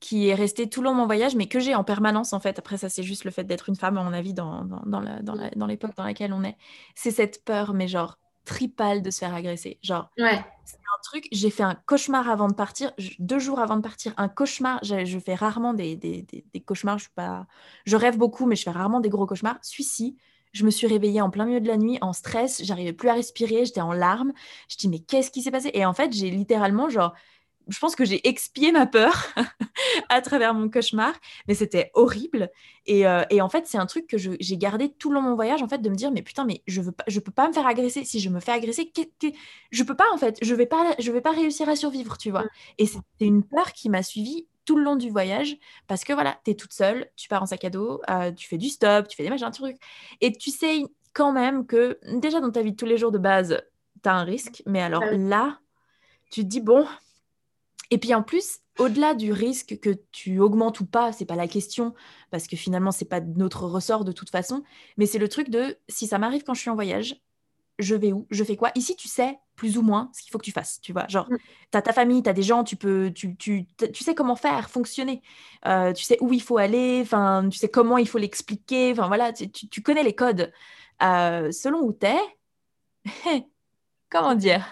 qui est resté tout le long de mon voyage, mais que j'ai en permanence en fait. Après, ça, c'est juste le fait d'être une femme, à mon avis, dans, dans, dans l'époque dans, laquelle on est. C'est cette peur, mais genre tripale de se faire agresser. Genre, ouais. c'est un truc, j'ai fait un cauchemar avant de partir, deux jours avant de partir, un cauchemar. Je, fais rarement des, des, des, cauchemars, je, suis pas... je rêve beaucoup, mais je fais rarement des gros cauchemars. Celui-ci, je me suis réveillée en plein milieu de la nuit, en stress, j'arrivais plus à respirer, j'étais en larmes. Je dis, mais qu'est-ce qui s'est passé? Et en fait, j'ai littéralement, genre, je pense que j'ai expié ma peur *laughs* à travers mon cauchemar, mais c'était horrible. Et, euh, et, en fait, c'est un truc que j'ai gardé tout le long de mon voyage, en fait, de me dire, mais putain, mais je veux pas, je peux pas me faire agresser. Si je me fais agresser, je peux pas, en fait, je vais pas, je vais pas réussir à survivre, tu vois. Mmh. Et c'était une peur qui m'a suivie tout le long du voyage parce que voilà, tu es toute seule, tu pars en sac à dos, euh, tu fais du stop, tu fais des machins, trucs. Et tu sais quand même que déjà dans ta vie de tous les jours de base, tu as un risque. Mais alors là, tu te dis, bon. Et puis en plus, au-delà du risque que tu augmentes ou pas, c'est pas la question, parce que finalement, c'est pas notre ressort de toute façon, mais c'est le truc de si ça m'arrive quand je suis en voyage, je vais où Je fais quoi Ici, tu sais plus ou moins ce qu'il faut que tu fasses, tu vois. Genre, mm. tu as ta famille, tu as des gens, tu peux, tu, tu, tu sais comment faire, fonctionner. Euh, tu sais où il faut aller, enfin, tu sais comment il faut l'expliquer, enfin voilà, tu, tu, connais les codes. Euh, selon où tu es, *laughs* comment dire?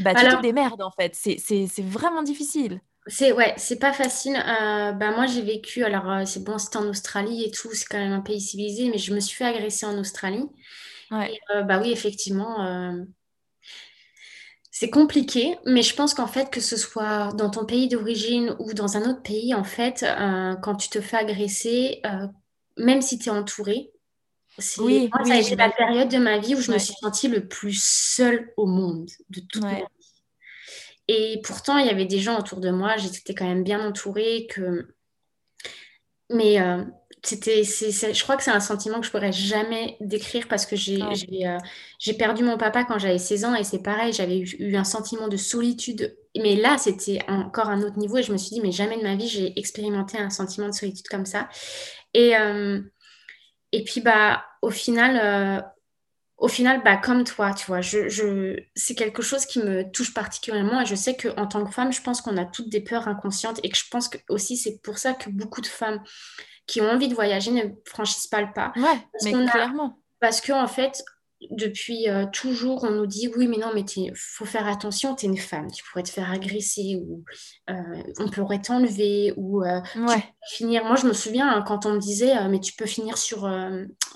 Bah, Tu Alors... te démerdes en fait. C'est vraiment difficile. C'est ouais, c'est pas facile. Euh, bah, moi, j'ai vécu, alors c'est bon, c'était en Australie et tout, c'est quand même un pays civilisé, mais je me suis fait agresser en Australie. Ouais. bah oui, effectivement, c'est compliqué, mais je pense qu'en fait, que ce soit dans ton pays d'origine ou dans un autre pays, en fait, euh, quand tu te fais agresser, euh, même si tu es entouré, c'est oui, moi, ça a été la période de ma vie où je me suis sentie le plus seule au monde de toute ma vie. Et pourtant, il y avait des gens autour de moi, j'étais quand même bien entourée, que... mais euh, c'était, je crois que c'est un sentiment que je pourrais jamais décrire parce que j'ai, euh, j'ai, perdu mon papa quand j'avais 16 ans et c'est pareil, j'avais eu, un sentiment de solitude. Mais là, c'était encore un autre niveau et je me suis dit, mais jamais de ma vie, j'ai expérimenté un sentiment de solitude comme ça. Et, euh, et puis, bah, au final, euh, au final, bah, comme toi, tu vois, je, je... c'est quelque chose qui me touche particulièrement et je sais qu'en tant que femme, je pense qu'on a toutes des peurs inconscientes et que je pense que aussi c'est pour ça que beaucoup de femmes qui ont envie de voyager ne franchissent pas le pas. Ouais, mais clairement. Parce qu'en en fait, depuis euh, toujours, on nous dit oui, mais non, mais il faut faire attention, tu es une femme, tu pourrais te faire agresser ou euh, on pourrait t'enlever ou euh, finir. Moi, je me souviens hein, quand on me disait mais tu peux finir sur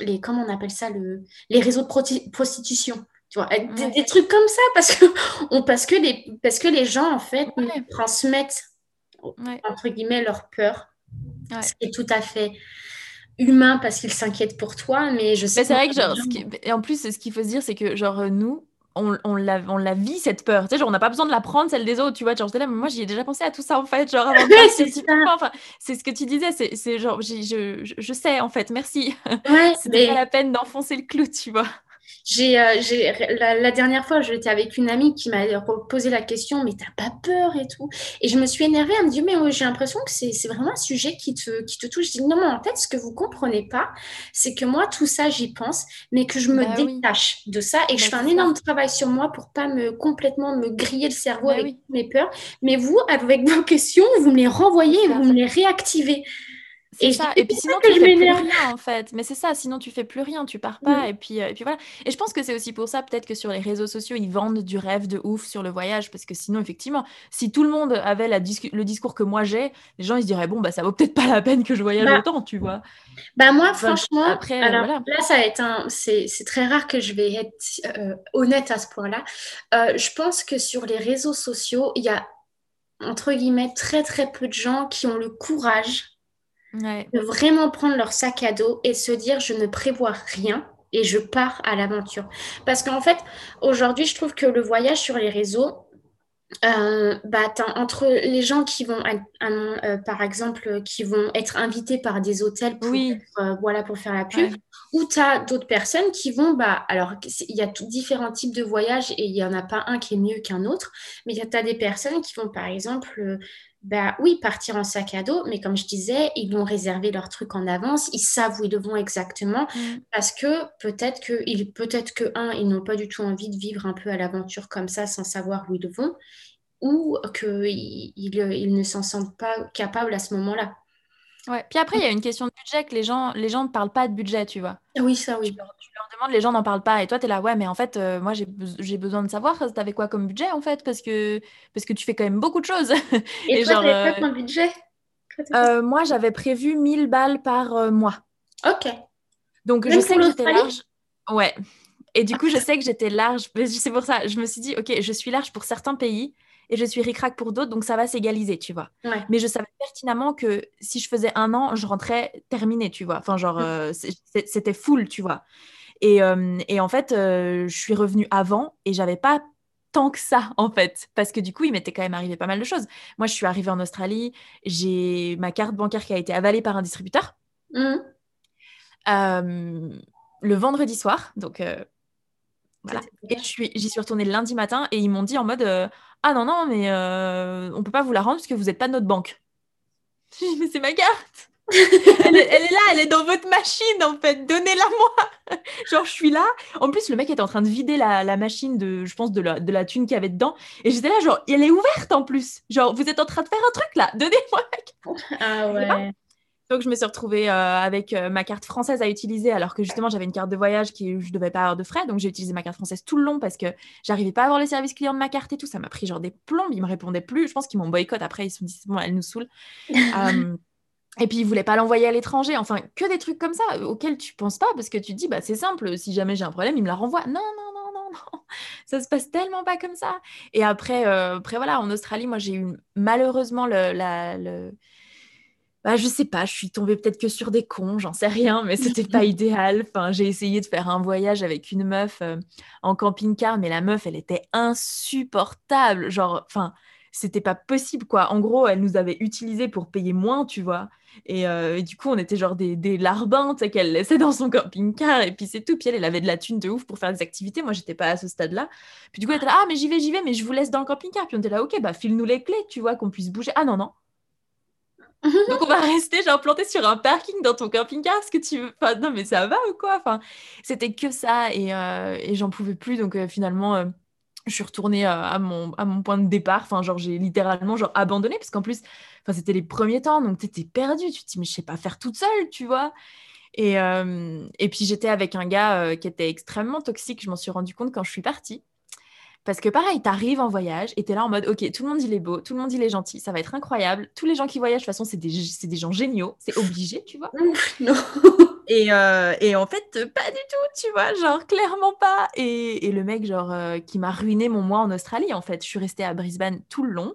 les, comment on appelle ça, le, les réseaux de prostitution. Tu vois, des, trucs comme ça parce que, *laughs* on, parce que, les, parce que les gens, en fait, transmettent, entre guillemets, leur peur. Ce qui est tout à fait humain parce qu'il s'inquiète pour toi, mais je sais. Mais c'est vrai que genre, et en plus, ce qu'il faut se dire, c'est que genre nous, on, on, la, on la vit cette peur. Tu sais, genre, on n'a pas besoin de la prendre, celle des autres, tu vois. Genre, là, mais moi, j'y ai déjà pensé à tout ça, en fait. Genre, avant de *laughs* enfin, c'est ce que tu disais, c'est genre, je, je, je, sais, en fait, merci. Ouais, *laughs* C'était pas la peine d'enfoncer le clou, tu vois. J'ai, euh, la, dernière fois, j'étais avec une amie qui m'a posé la question, mais t'as pas peur et tout. Et je me suis énervée, elle me dit, mais j'ai l'impression que c'est, vraiment un sujet qui te, qui te touche. Je dis, non, mais en fait, ce que vous comprenez pas, c'est que moi, tout ça, j'y pense, mais que je me bah détache de ça et que je bah, fais un énorme travail sur moi pour pas me complètement me griller le cerveau bah avec mes peurs. Mais vous, avec vos *laughs* questions, vous me les renvoyez et vous me les réactivez. Et, ça. et puis sinon, tu fais plus rien en fait. Mais c'est ça, sinon tu fais plus rien, tu pars pas. Et, puis, euh, et puis voilà. Et je pense que c'est aussi pour ça, peut-être que sur les réseaux sociaux, ils vendent du rêve de ouf sur le voyage. Parce que sinon, effectivement, si tout le monde avait la le discours que moi j'ai, les gens ils se diraient, bon, bah ça vaut peut-être pas la peine que je voyage bah autant, tu vois. Bah moi, franchement, après, alors, là, ça un. C'est très rare que je vais être euh, honnête à ce point-là. Euh, je pense que sur les réseaux sociaux, il y a entre guillemets très très peu de gens qui ont le courage de vraiment prendre leur sac à dos et se dire je ne prévois rien et je pars à l'aventure. Parce qu'en fait, aujourd'hui, je trouve que le voyage sur les réseaux, euh, bah, entre les gens qui vont, euh, par exemple, qui vont être invités par des hôtels pour, euh, voilà, pour faire la pub, ou tu as d'autres personnes qui vont, bah, alors il y a différents types de voyages et il n'y en a pas un qui est mieux qu'un autre, mais tu as des personnes qui vont, par exemple, bah oui, partir en sac à dos, mais comme je disais, ils vont réserver leurs trucs en avance, ils savent où ils vont exactement, mm. parce que peut-être que, ils, peut-être que, un, ils n'ont pas du tout envie de vivre un peu à l'aventure comme ça sans savoir où ils vont, ou qu'ils ils, ne s'en sentent pas capables à ce moment-là. Ouais. Puis après, il y a une question de budget que les gens, les gens ne parlent pas de budget, tu vois. Oui, ça, oui demande, les gens n'en parlent pas. Et toi, tu es là, ouais, mais en fait, euh, moi, j'ai besoin de savoir, tu avais quoi comme budget, en fait, parce que, parce que tu fais quand même beaucoup de choses. *laughs* Et, toi, tu avais quoi comme budget? Euh, Moi, j'avais prévu 1000 balles par euh, mois. Ok. Donc, je sais que j'étais large. Ouais. Et du coup, je sais que j'étais large. C'est pour ça, je me suis dit, ok, je suis large pour certains pays et je suis ric pour d'autres, donc ça va s'égaliser, tu vois. Mais je savais pertinemment que si je faisais un an, je rentrais terminée, tu vois. Enfin, genre, mm. c'était full, tu vois. Et, euh, et en fait, euh, je suis revenue avant et j'avais pas tant que ça en fait parce que du coup il m'était quand même arrivé pas mal de choses moi je suis arrivée en Australie j'ai ma carte bancaire qui a été avalée par un distributeur mmh. euh, le vendredi soir donc voilà et suis j'y suis retournée le lundi matin et ils m'ont dit en mode ah non non mais on peut pas vous la rendre parce que vous n'êtes pas de notre banque *laughs* mais c'est ma carte elle, est, là, elle est dans votre machine en fait. Donnez-la moi. *laughs* Genre, je suis là. En plus, le mec était en train de vider la, machine de, je pense, de la, de la thune qu'il y avait dedans. Et j'étais là, genre, elle est ouverte en plus. Genre, vous êtes en train de faire un truc là. Donnez-moi. Ah ouais. Donc, je me suis retrouvée euh, avec euh, ma carte française à utiliser, alors que justement, j'avais une carte de voyage qui je devais pas avoir de frais. Donc, j'ai utilisé ma carte française tout le long parce que j'arrivais pas à avoir le service client de ma carte et tout. Ça m'a pris genre des plombes. Ils me répondaient plus. Je pense qu'ils m'ont boycott après. Ils se sont dit, bon, elle nous saoule. *laughs* euh, et puis, il voulait pas l'envoyer à l'étranger. Enfin, que des trucs comme ça auxquels tu penses pas parce que tu te dis, bah, c'est simple. Si jamais j'ai un problème, il me la renvoie. Non, non, non, non, non. *laughs* Ça se passe tellement pas comme ça. Et après, après voilà, en Australie, moi, j'ai eu malheureusement le, la, le... Bah, je sais pas, je suis tombée peut-être que sur des cons, j'en sais rien, mais c'était pas *laughs* idéal. Enfin, j'ai essayé de faire un voyage avec une meuf euh, en camping-car, mais la meuf, elle était insupportable. Genre, enfin, c'était pas possible, quoi. En gros, elle nous avait utilisés pour payer moins, tu vois. Euh, et, du coup, on était genre des, des larbins qu'elle laissait dans son camping-car. Et puis c'est tout. Puis elle, elle avait de la thune de ouf pour faire des activités. Moi, j'étais pas à ce stade-là. Puis du coup, elle était là, ah, mais j'y vais, j'y vais, mais je vous laisse dans le camping-car. Puis on était là, ok, bah file-nous les clés, tu vois, qu'on puisse bouger. Ah non, non. Donc on va rester genre planté sur un parking dans ton camping-car, ce que tu veux. Enfin, non mais ça va ou quoi? Enfin, c'était que ça et, euh, et j'en pouvais plus. Donc euh, finalement, euh, je suis retournée à mon, à mon point de départ. Enfin, genre j'ai littéralement genre abandonné parce qu'en plus, enfin c'était les premiers temps, donc t'étais perdu. Tu te dis mais je sais pas faire toute seule, tu vois? Et, et puis j'étais avec un gars qui était extrêmement toxique. Je m'en suis rendu compte quand je suis partie. Parce que pareil, t'arrives en voyage et t'es là en mode, ok, tout le monde il est beau, tout le monde il est gentil, ça va être incroyable. Tous les gens qui voyagent, de toute façon, c'est des, des, gens géniaux, c'est obligé, tu vois. *laughs* non. Et, euh, et, en fait, pas du tout, tu vois, genre clairement pas. Et, et le mec, genre, euh, qui m'a ruiné mon mois en Australie, en fait, je suis restée à Brisbane tout le long.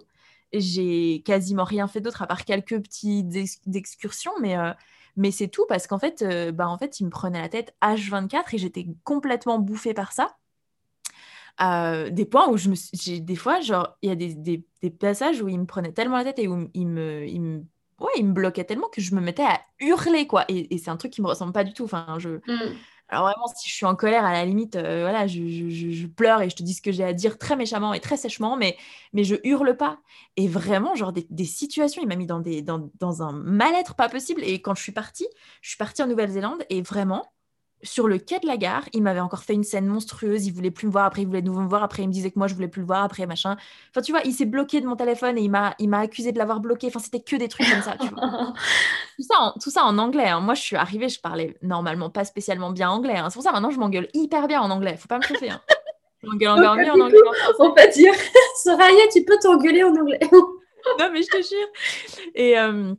J'ai quasiment rien fait d'autre à part quelques petites excursions, mais, euh, mais c'est tout parce qu'en fait, bah, en fait, il me prenait la tête H24 et j'étais complètement bouffée par ça des points où je me j'ai des fois genre il y a des, des, des, passages où il me prenait tellement la tête et où il me, il me ouais il me bloquait tellement que je me mettais à hurler quoi. Et, et c'est un truc qui me ressemble pas du tout. Enfin je mmh. alors vraiment si je suis en colère à la limite euh, voilà je, je, je, pleure et je te dis ce que j'ai à dire très méchamment et très sèchement mais mais je hurle pas. Et vraiment genre des, des situations il m'a mis dans des dans, dans un mal-être pas possible. Et quand je suis partie je suis partie en Nouvelle-Zélande et vraiment sur le quai de la gare, il m'avait encore fait une scène monstrueuse. Il voulait plus me voir. Après, il voulait de nouveau me voir. Après, il me disait que moi, je voulais plus le voir. Après, machin. Enfin, tu vois, il s'est bloqué de mon téléphone et il m'a, il m'a accusé de l'avoir bloqué. Enfin, c'était que des trucs comme ça. Tu vois. *laughs* tout, ça en, tout ça en anglais. Hein. Moi, je suis arrivée, je parlais normalement pas spécialement bien anglais. Hein. C'est pour ça maintenant, je m'engueule hyper bien en anglais. Faut pas me chauffer. Hein. Je m'engueule encore mieux en anglais. On va dire, *laughs* Soraya, tu peux t'engueuler en anglais. non, mais je te jure. Et. Euh,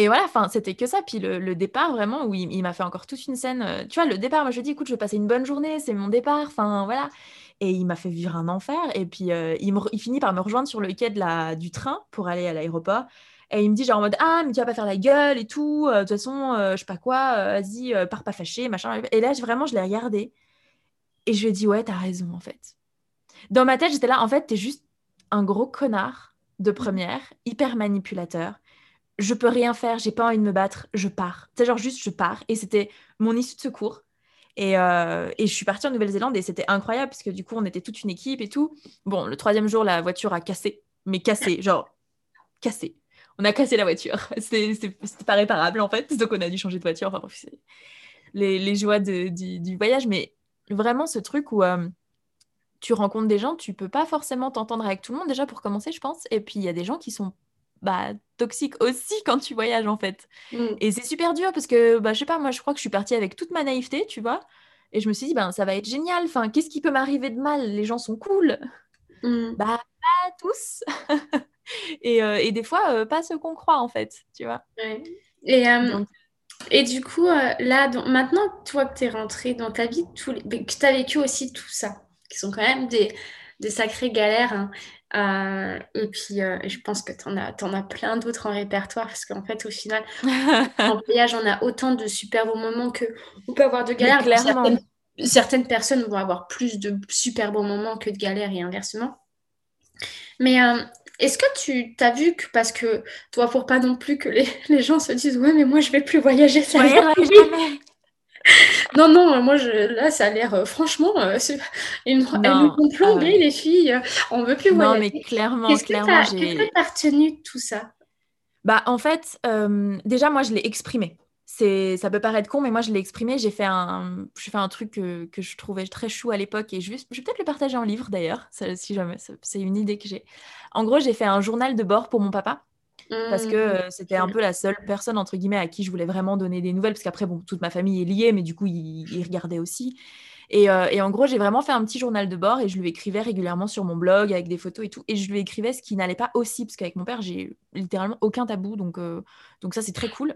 et voilà, enfin, c'était que ça. Puis le, départ, vraiment, où il, m'a fait encore toute une scène. Euh, tu vois, le départ, moi, je dis, écoute, je vais passer une bonne journée, c'est mon départ. Enfin, voilà. Et il m'a fait vivre un enfer. Et puis, euh, il, il, finit par me rejoindre sur le quai de la, du train pour aller à l'aéroport. Et il me dit, genre, en mode, ah, mais tu vas pas faire la gueule et tout. Euh, de toute façon, je sais pas quoi, vas-y, pars pas fâché, machin. Et là, vraiment, je l'ai regardé. Et je lui ai dit, ouais, t'as raison, en fait. Dans ma tête, j'étais là, en fait, t'es juste un gros connard de première, hyper manipulateur je peux rien faire, j'ai pas envie de me battre, je pars. C'est genre juste je pars. Et c'était mon issue de secours. Et, euh, et je suis partie en Nouvelle-Zélande et c'était incroyable parce que du coup on était toute une équipe et tout. Bon, le troisième jour la voiture a cassé, mais cassé, *laughs* genre cassé. On a cassé la voiture. *laughs* C'était pas réparable en fait, donc on a dû changer de voiture. Enfin bref, les, les, joies de, du, voyage, mais vraiment ce truc où euh, tu rencontres des gens, tu peux pas forcément t'entendre avec tout le monde déjà pour commencer, je pense. Et puis il y a des gens qui sont bah, toxique aussi *laughs* quand tu voyages en fait. Mm. Et c'est super dur parce que, bah, je sais pas, moi je crois que je suis partie avec toute ma naïveté, tu vois. Et je me suis dit, ben, ça va être génial. Enfin, qu'est-ce qui peut m'arriver de mal? Les gens sont cool. Mm. Bah, pas tous. *laughs* et, euh, et, des fois, euh, pas ce qu'on croit en fait, tu vois. Et, euh, et du coup, là, donc, maintenant, toi que tu es rentrée dans ta vie, tous les... que tu as vécu aussi tout ça, qui sont quand même des, des sacrées galères. Hein. Euh, et puis, euh, je pense que tu en as, en as plein d'autres en répertoire parce qu'en fait, au final, en *laughs* voyage, on a autant de super beaux moments que on peut avoir de galères. Certaines, certaines, personnes vont avoir plus de super beaux moments que de galères et inversement. Mais euh, est-ce que tu t'as vu que, parce que toi, pour pas non plus que les, *laughs* les gens se disent Ouais, mais moi, je vais plus voyager, ça ouais, *laughs* non, non, moi, je, là, ça a l'air, euh, franchement, euh, une, elles nous ont plombé, ah les filles. Euh, on veut plus voyager. Non, mais clairement, Qu'est-ce clairement, Qu'est-ce que tu as retenu de tout ça? Bah, en fait, déjà, moi, je l'ai exprimé. C'est, ça peut paraître con, mais moi, je l'ai exprimé. J'ai fait un, j'ai fait un truc que, que je trouvais très chou à l'époque et je, je vais peut-être le partager en livre, d'ailleurs, si jamais. C'est une idée que j'ai. En gros, j'ai fait un journal de bord pour mon papa parce que mmh. c'était un peu la seule personne entre guillemets à qui je voulais vraiment donner des nouvelles parce qu'après bon toute ma famille est liée mais du coup il, regardait aussi. Et, euh, et en gros j'ai vraiment fait un petit journal de bord et je lui écrivais régulièrement sur mon blog avec des photos et tout. Et je lui écrivais ce qui n'allait pas aussi parce qu'avec mon père j'ai littéralement aucun tabou donc euh, donc ça c'est très cool.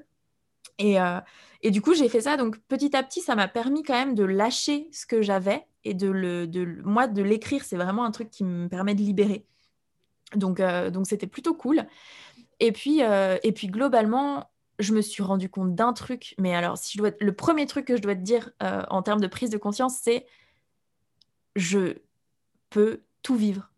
Et, et du coup j'ai fait ça. Donc petit à petit ça m'a permis quand même de lâcher ce que j'avais et de le de moi de l'écrire. C'est vraiment un truc qui me permet de libérer. Donc donc c'était plutôt cool et puis, euh, et puis globalement, je me suis rendu compte d'un truc, mais alors si je dois, le premier truc que je dois te dire euh, en termes de prise de conscience, c'est je peux tout vivre.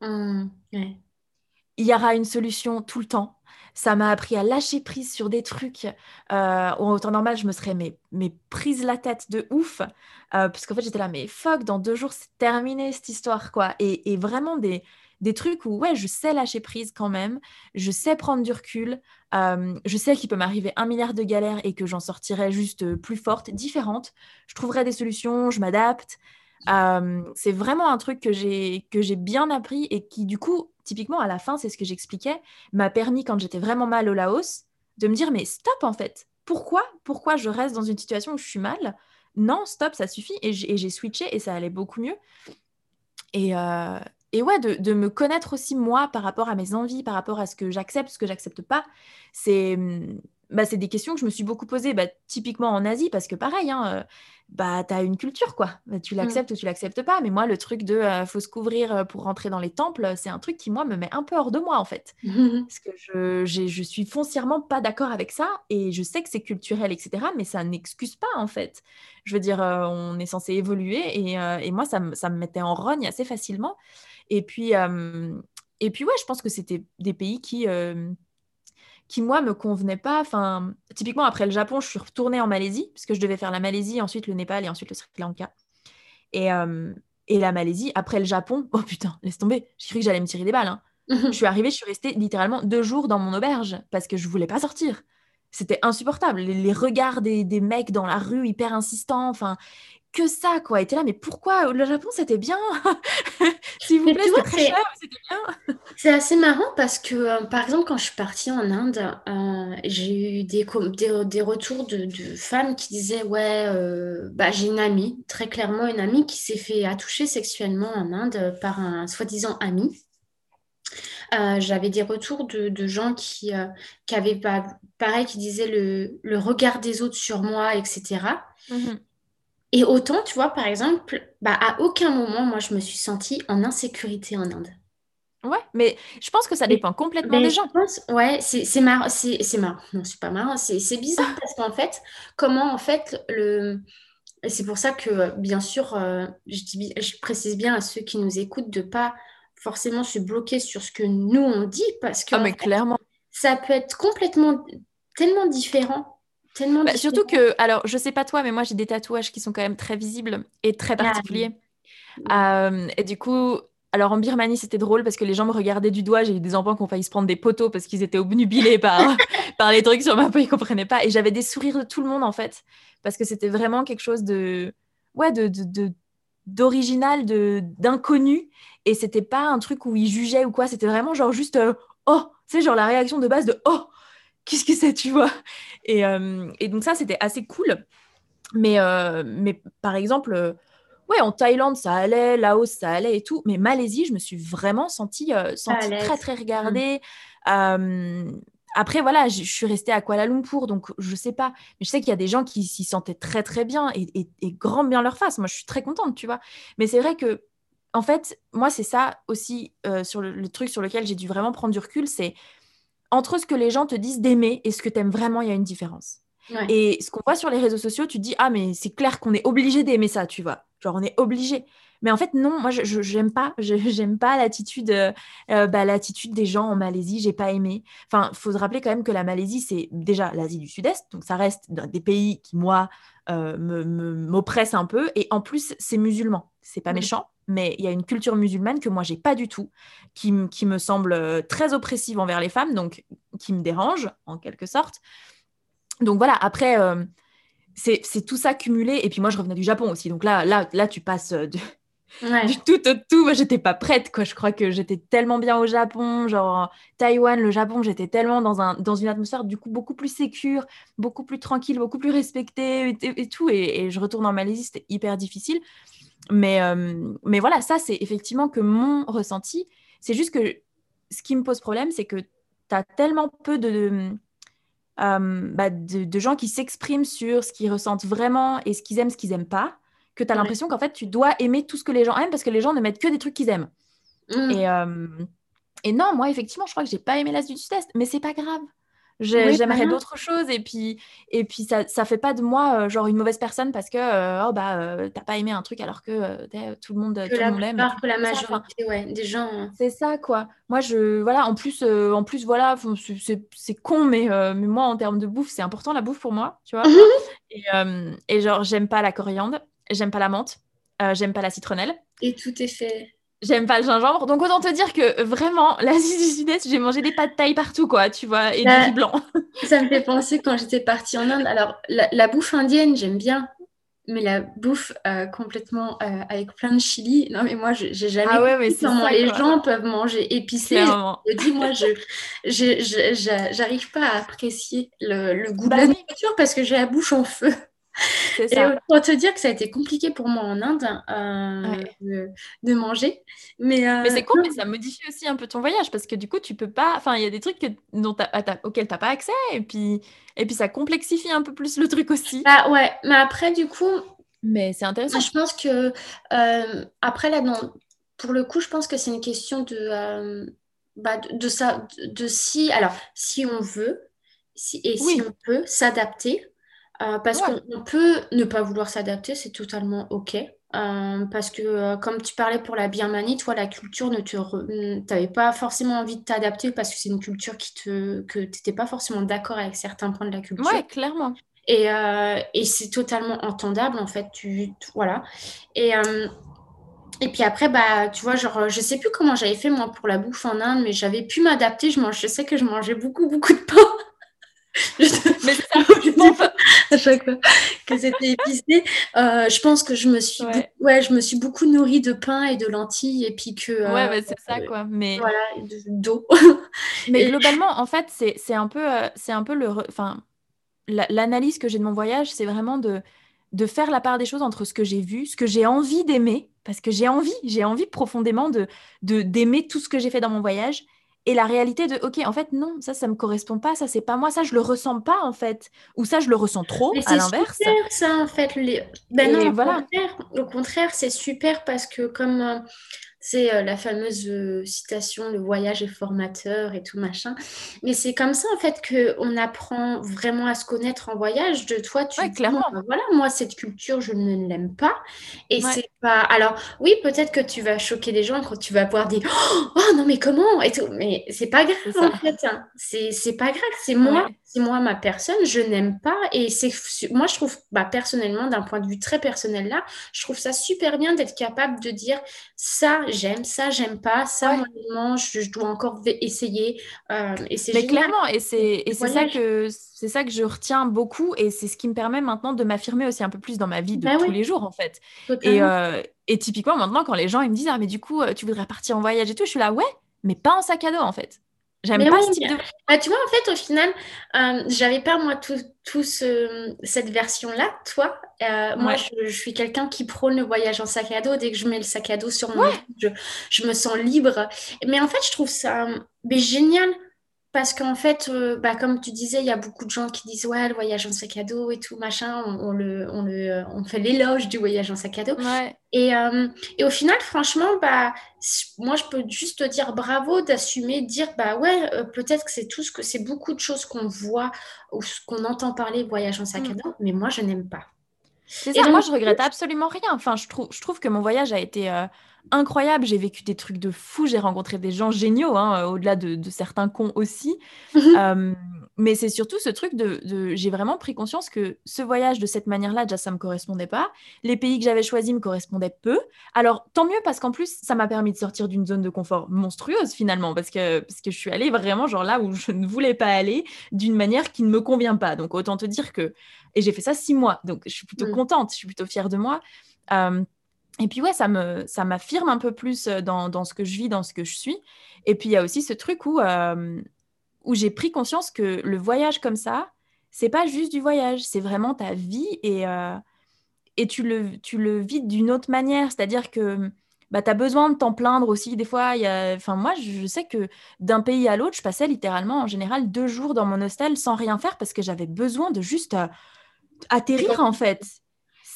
Mmh, il y aura une solution tout le temps. Ça m'a appris à lâcher prise sur des trucs. Euh, en temps normal, je me serais mais, mais prise la tête de ouf. Euh, parce qu'en fait, j'étais là, mais fuck, dans deux jours, c'est terminé cette histoire, quoi. Et, et vraiment des, des trucs où, ouais, je sais lâcher prise quand même. Je sais prendre du recul. Je sais qu'il peut m'arriver un milliard de galères et que j'en sortirai juste plus forte, différente. Je trouverai des solutions, je m'adapte. C'est vraiment un truc que j'ai que j'ai bien appris et qui du coup typiquement à la fin c'est ce que j'expliquais m'a permis quand j'étais vraiment mal au Laos de me dire mais stop en fait pourquoi pourquoi je reste dans une situation où je suis mal? Non stop ça suffit et j'ai switché et ça allait beaucoup mieux et, et ouais de, de, me connaître aussi moi par rapport à mes envies par rapport à ce que j'accepte ce que j'accepte pas c'est bah, c'est des questions que je me suis beaucoup posées, bah, typiquement en Asie, parce que pareil, hein, euh, bah, tu as une culture, quoi. Bah, tu mmh. l'acceptes ou tu l'acceptes pas. Mais moi, le truc de euh, faut se couvrir euh, pour rentrer dans les temples, c'est un truc qui, moi, me met un peu hors de moi, en fait. *laughs* Parce que je, je suis foncièrement pas d'accord avec ça. Et je sais que c'est culturel, etc. Mais ça n'excuse pas, en fait. Je veux dire, on est censé évoluer. Et, et moi, ça, ça, me mettait en rogne assez facilement. Et puis, et puis ouais, je pense que c'était des pays qui qui moi me convenait pas. Enfin, typiquement après le Japon, je suis retournée en Malaisie puisque je devais faire la Malaisie, ensuite le Népal et ensuite le Sri Lanka. Et, euh, et la Malaisie, après le Japon, *laughs* oh putain, laisse tomber, j'ai cru que j'allais me tirer des balles. Hein. *laughs* je suis arrivée, je suis restée littéralement deux jours dans mon auberge parce que je voulais pas sortir. C'était insupportable. Les, regards des, des, mecs dans la rue hyper insistants. Enfin, que ça, quoi. Et t'es là, mais pourquoi? Le Japon, c'était bien. *laughs* S'il vous plaît, c'était très cher, c'était bien. *laughs* c'est assez marrant parce que, euh, par exemple, quand je suis partie en Inde, euh, j'ai eu des, des, retours de, femmes qui disaient, ouais, euh, bah, j'ai une amie, très clairement une amie qui s'est fait attoucher sexuellement en Inde par un soi-disant ami. J'avais des retours de, gens qui, qui avaient, pas, pareil, qui disaient le, le, regard des autres sur moi, etc. Et autant, tu vois, par exemple, bah, à aucun moment, moi, je me suis sentie en insécurité en Inde. Ouais, mais je pense que ça dépend complètement des gens. ouais, c'est marrant. C'est marrant. Non, c'est pas marrant. C'est bizarre parce qu'en fait, comment en fait le. C'est pour ça que, bien sûr, euh, je, dis, je, précise bien à ceux qui nous écoutent de pas forcément se bloquer sur ce que nous on dit parce que ah, mais clairement. ça peut être complètement tellement différent bah, surtout que, alors, je sais pas toi, mais moi j'ai des tatouages qui sont quand même très visibles et très ah particuliers. Euh, et du coup, alors en Birmanie, c'était drôle parce que les gens me regardaient du doigt. J'ai eu des enfants qui ont failli se prendre des poteaux parce qu'ils étaient obnubilés par, *laughs* par les trucs sur ma peau, ils comprenaient pas. Et j'avais des sourires de tout le monde en fait, parce que c'était vraiment quelque chose de, ouais, de, de, d'original, de, d'inconnu. Et c'était pas un truc où ils jugeaient ou quoi. C'était vraiment genre juste, euh, oh, c'est genre la réaction de base de, oh, qu'est-ce que c'est, tu vois? Et, euh, et, donc ça, c'était assez cool. Mais, euh, mais par exemple, euh, ouais, en Thaïlande, ça allait, Laos, ça allait et tout. Mais Malaisie, je me suis vraiment sentie, sentie très, très regardée. après, voilà, je, suis restée à Kuala Lumpur, donc je sais pas. Mais je sais qu'il y a des gens qui s'y sentaient très, très bien et, et, grand bien leur face. Moi, je suis très contente, tu vois. Mais c'est vrai que, en fait, moi, c'est ça aussi sur le, le, truc sur lequel j'ai dû vraiment prendre du recul, c'est entre ce que les gens te disent d'aimer et ce que tu aimes vraiment, il y a une différence. Et ce qu'on voit sur les réseaux sociaux, tu te dis, ah, mais c'est clair qu'on est obligé d'aimer ça, tu vois. Genre, on est obligé. Mais en fait, non, moi, je n'aime pas. *laughs* J'aime pas l'attitude euh, euh, bah, l'attitude des gens en Malaisie. J'ai pas aimé. Enfin, il faut se rappeler quand même que la Malaisie, c'est déjà l'Asie du Sud-Est. Donc, ça reste des pays qui, moi, euh, m'oppressent un peu. Et en plus, c'est musulman. C'est pas méchant mais il y a une culture musulmane que moi j'ai pas du tout, qui, qui, me semble euh, très oppressive envers les femmes, donc qui me dérange en quelque sorte. Donc voilà, après, euh, c'est tout ça cumulé. Et puis moi, je revenais du Japon aussi. Donc là, là, là tu passes euh, du tout au tout. Moi, j'étais pas prête, quoi. Je crois que j'étais tellement bien au Japon, genre Taïwan, le Japon, j'étais tellement dans, un, dans une atmosphère du coup beaucoup plus sécure, beaucoup plus tranquille, beaucoup plus respectée et, tout. Et, et, je retourne en Malaisie, c'était hyper difficile. Mais, euh, mais voilà, ça, c'est effectivement que mon ressenti. C'est juste que ce qui me pose problème, c'est que tu as tellement peu de, bah, de, de, gens qui s'expriment sur ce qu'ils ressentent vraiment et ce qu'ils aiment, ce qu'ils n'aiment pas, que tu as l'impression qu'en fait, tu dois aimer tout ce que les gens aiment parce que les gens ne mettent que des trucs qu'ils aiment. Mmh. Et, euh, et non, moi, effectivement, je crois que j'ai pas aimé l'As du Sud-Est, mais c'est pas grave. J'aimerais d'autres choses et puis, et puis ça ne fait pas de moi genre une mauvaise personne parce que oh, bah, t'as pas aimé un truc alors que tout le monde, que tout la le monde aime. Que la majorité ouais, des gens. Hein. C'est ça quoi. Moi, je, voilà, en plus, en plus voilà, c'est con, mais, mais moi, en termes de bouffe, c'est important la bouffe pour moi, tu vois. *laughs* et, et genre, j'aime pas la coriandre, j'aime pas la menthe, j'aime pas la citronnelle. Et tout est fait. J'aime pas le gingembre. Donc, autant te dire que vraiment, *laughs* l'Asie du Sud-Est, j'ai mangé des pâtes taille partout, quoi, tu vois, et du bah, riz blanc. *laughs* ça me fait penser quand j'étais partie en Inde. Alors, la, bouffe indienne, j'aime bien. Mais la bouffe euh, complètement euh, avec plein de chili, non mais moi j'ai jamais ah ouais, mais comment les gens peuvent manger épicé. Je dis moi je j'arrive pas à apprécier le, goût de la bah nourriture parce que j'ai la bouche en feu. *laughs* Et pour te dire que ça a été compliqué pour moi en Inde euh, de, manger. Mais, euh, mais c'est cool, mais ça modifie aussi un peu ton voyage parce que du coup, tu peux pas. Enfin, il y a des trucs que, dont auxquels tu n'as pas accès et puis, et puis ça complexifie un peu plus le truc aussi. Bah ouais, mais après, du coup. Mais c'est intéressant. Je pense que. Euh, après, là, non, pour le coup, je pense que c'est une question de. Bah, de, ça, de, si. Alors, si on veut. Si, et si on peut s'adapter euh, parce qu'on peut ne pas vouloir s'adapter, c'est totalement OK. Euh, parce que, euh, comme tu parlais pour la Birmanie, toi, la culture ne te. Tu n'avais pas forcément envie de t'adapter parce que c'est une culture qui te... que tu n'étais pas forcément d'accord avec certains points de la culture. Oui, clairement. Et, et c'est totalement entendable, en fait. Tu, voilà. Et. Et puis après, bah, tu vois, genre, je sais plus comment j'avais fait moi pour la bouffe en Inde, mais j'avais pu m'adapter. Je, mange, je sais que je mangeais beaucoup, beaucoup de pain. *laughs* mais ça, *laughs* à chaque fois que c'était épicé. Euh, je pense que je me suis, ouais. Beaucoup, ouais. je me suis beaucoup nourrie de pain et de lentilles et puis que. Euh, ouais, c'est ça quoi. Mais voilà, d'eau. mais globalement, en fait, c'est un peu, euh, c'est un peu le, enfin, l'analyse que j'ai de mon voyage, c'est vraiment de de faire la part des choses entre ce que j'ai vu, ce que j'ai envie d'aimer, parce que j'ai envie, j'ai envie profondément de d'aimer tout ce que j'ai fait dans mon voyage, et la réalité de ok en fait non ça ça me correspond pas ça c'est pas moi ça je le ressens pas en fait. Ou ça je le ressens trop à l'inverse. c'est super ça en fait les... ben non, voilà. au contraire, c'est super parce que comme euh, c'est euh, la fameuse euh, citation le voyage est formateur et tout machin. Mais c'est comme ça en fait que on apprend vraiment à se connaître en voyage. De toi tu ouais, clairement. ben voilà moi cette culture je ne l'aime pas. Et c'est pas alors oui peut-être que tu vas choquer des gens quand tu vas pouvoir dire *gasps* oh non mais comment? Et tout. Mais c'est pas grave en fait hein. c'est pas grave. C'est moi c'est moi ma personne, je n'aime pas. Et c'est moi, je trouve, bah, personnellement, d'un point de vue très personnel là, je trouve ça super bien d'être capable de dire ça, j'aime, ça, j'aime pas, ça, moi, je, je, dois encore essayer. Euh, et c'est Mais clairement, et c'est ça que c'est ça que je retiens beaucoup et c'est ce qui me permet maintenant de m'affirmer aussi un peu plus dans ma vie de bah tous les jours en fait. Et, euh, et, typiquement maintenant quand les gens ils me disent ah mais du coup euh, tu voudrais partir en voyage et tout, je suis là ouais mais pas en sac à dos en fait. J'aime pas ce type de... Bah, tu vois, en fait, au final, euh, j'avais pas, moi, tout, tout ce, cette version-là, toi. Euh, moi, je, suis quelqu'un qui prône le voyage en sac à dos. Dès que je mets le sac à dos sur mon je, je, me sens libre. Mais en fait, je trouve ça mais génial parce qu'en fait, euh, bah, comme tu disais, il y a beaucoup de gens qui disent ouais, le voyage en sac à dos et tout, machin, on, le, on, le, on fait l'éloge du voyage en sac à dos. Et, euh, et, au final, franchement, bah, moi, je peux juste te dire bravo d'assumer, dire bah ouais, euh, peut-être que c'est tout ce que c'est beaucoup de choses qu'on voit ou ce qu'on entend parler voyage en sac à mm. dos, mais moi, je n'aime pas. C'est ça, moi, je regrette absolument rien. Enfin, je trouve, je trouve que mon voyage a été incroyable. J'ai vécu des trucs de fou. J'ai rencontré des gens géniaux, hein, euh, au-delà de, certains cons aussi. *laughs* mais c'est surtout ce truc de, j'ai vraiment pris conscience que ce voyage de cette manière-là, déjà, ça me correspondait pas. Les pays que j'avais choisis me correspondaient peu. Alors, tant mieux parce qu'en plus, ça m'a permis de sortir d'une zone de confort monstrueuse finalement, parce que, parce que je suis allée vraiment genre là où *laughs* je ne voulais pas aller d'une manière qui ne me convient pas. Donc, autant te dire que... Et j'ai fait ça six mois, donc je suis plutôt mmh. contente, je suis plutôt fière de moi. Et puis ouais, ça me ça m'affirme un peu plus dans, dans, ce que je vis, dans ce que je suis. Et puis il y a aussi ce truc où, où j'ai pris conscience que le voyage comme ça, c'est pas juste du voyage, c'est vraiment ta vie et, et tu, le, tu le vis d'une autre manière. C'est-à-dire que bah, tu as besoin de t'en plaindre aussi. Des fois, y a... enfin, moi, je sais que d'un pays à l'autre, je passais littéralement en général deux jours dans mon hostel sans rien faire parce que j'avais besoin de juste atterrir en fait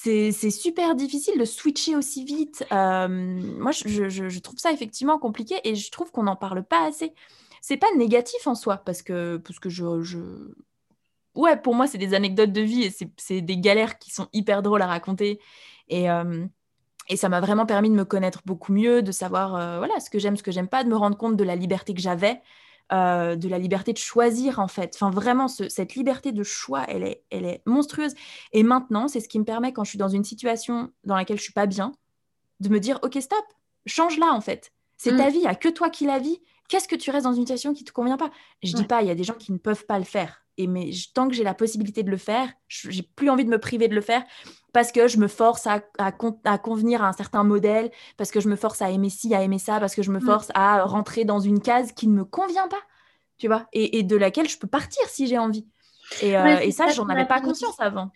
c'est super difficile de switcher aussi vite. Euh, moi, je, trouve ça effectivement compliqué et je trouve qu'on n'en parle pas assez. C'est pas négatif en soi, parce que, parce que je, je... Ouais, pour moi, c'est des anecdotes de vie et c'est des galères qui sont hyper drôles à raconter. Et, euh, et ça m'a vraiment permis de me connaître beaucoup mieux, de savoir euh, voilà, ce que j'aime, ce que j'aime pas, de me rendre compte de la liberté que j'avais, euh, de la liberté de choisir en fait. Enfin, vraiment, cette liberté de choix, elle est, elle est monstrueuse. Et maintenant, c'est ce qui me permet, quand je suis dans une situation dans laquelle je suis pas bien, de me dire ok, stop, change-la en fait. C'est ta mm. vie, il a que toi qui la vis. Qu'est-ce que tu restes dans une situation qui ne te convient pas? Je ne dis pas, il y a des gens qui ne peuvent pas le faire. Et mais tant que j'ai la possibilité de le faire, j'ai plus envie de me priver de le faire parce que je me force à, à, convenir à un certain modèle, parce que je me force à aimer ci, à aimer ça, parce que je me mm. force à rentrer dans une case qui ne me convient pas, tu vois, et, de laquelle je peux partir si j'ai envie. Et, euh, et ça, j'en avais pas conscience avant.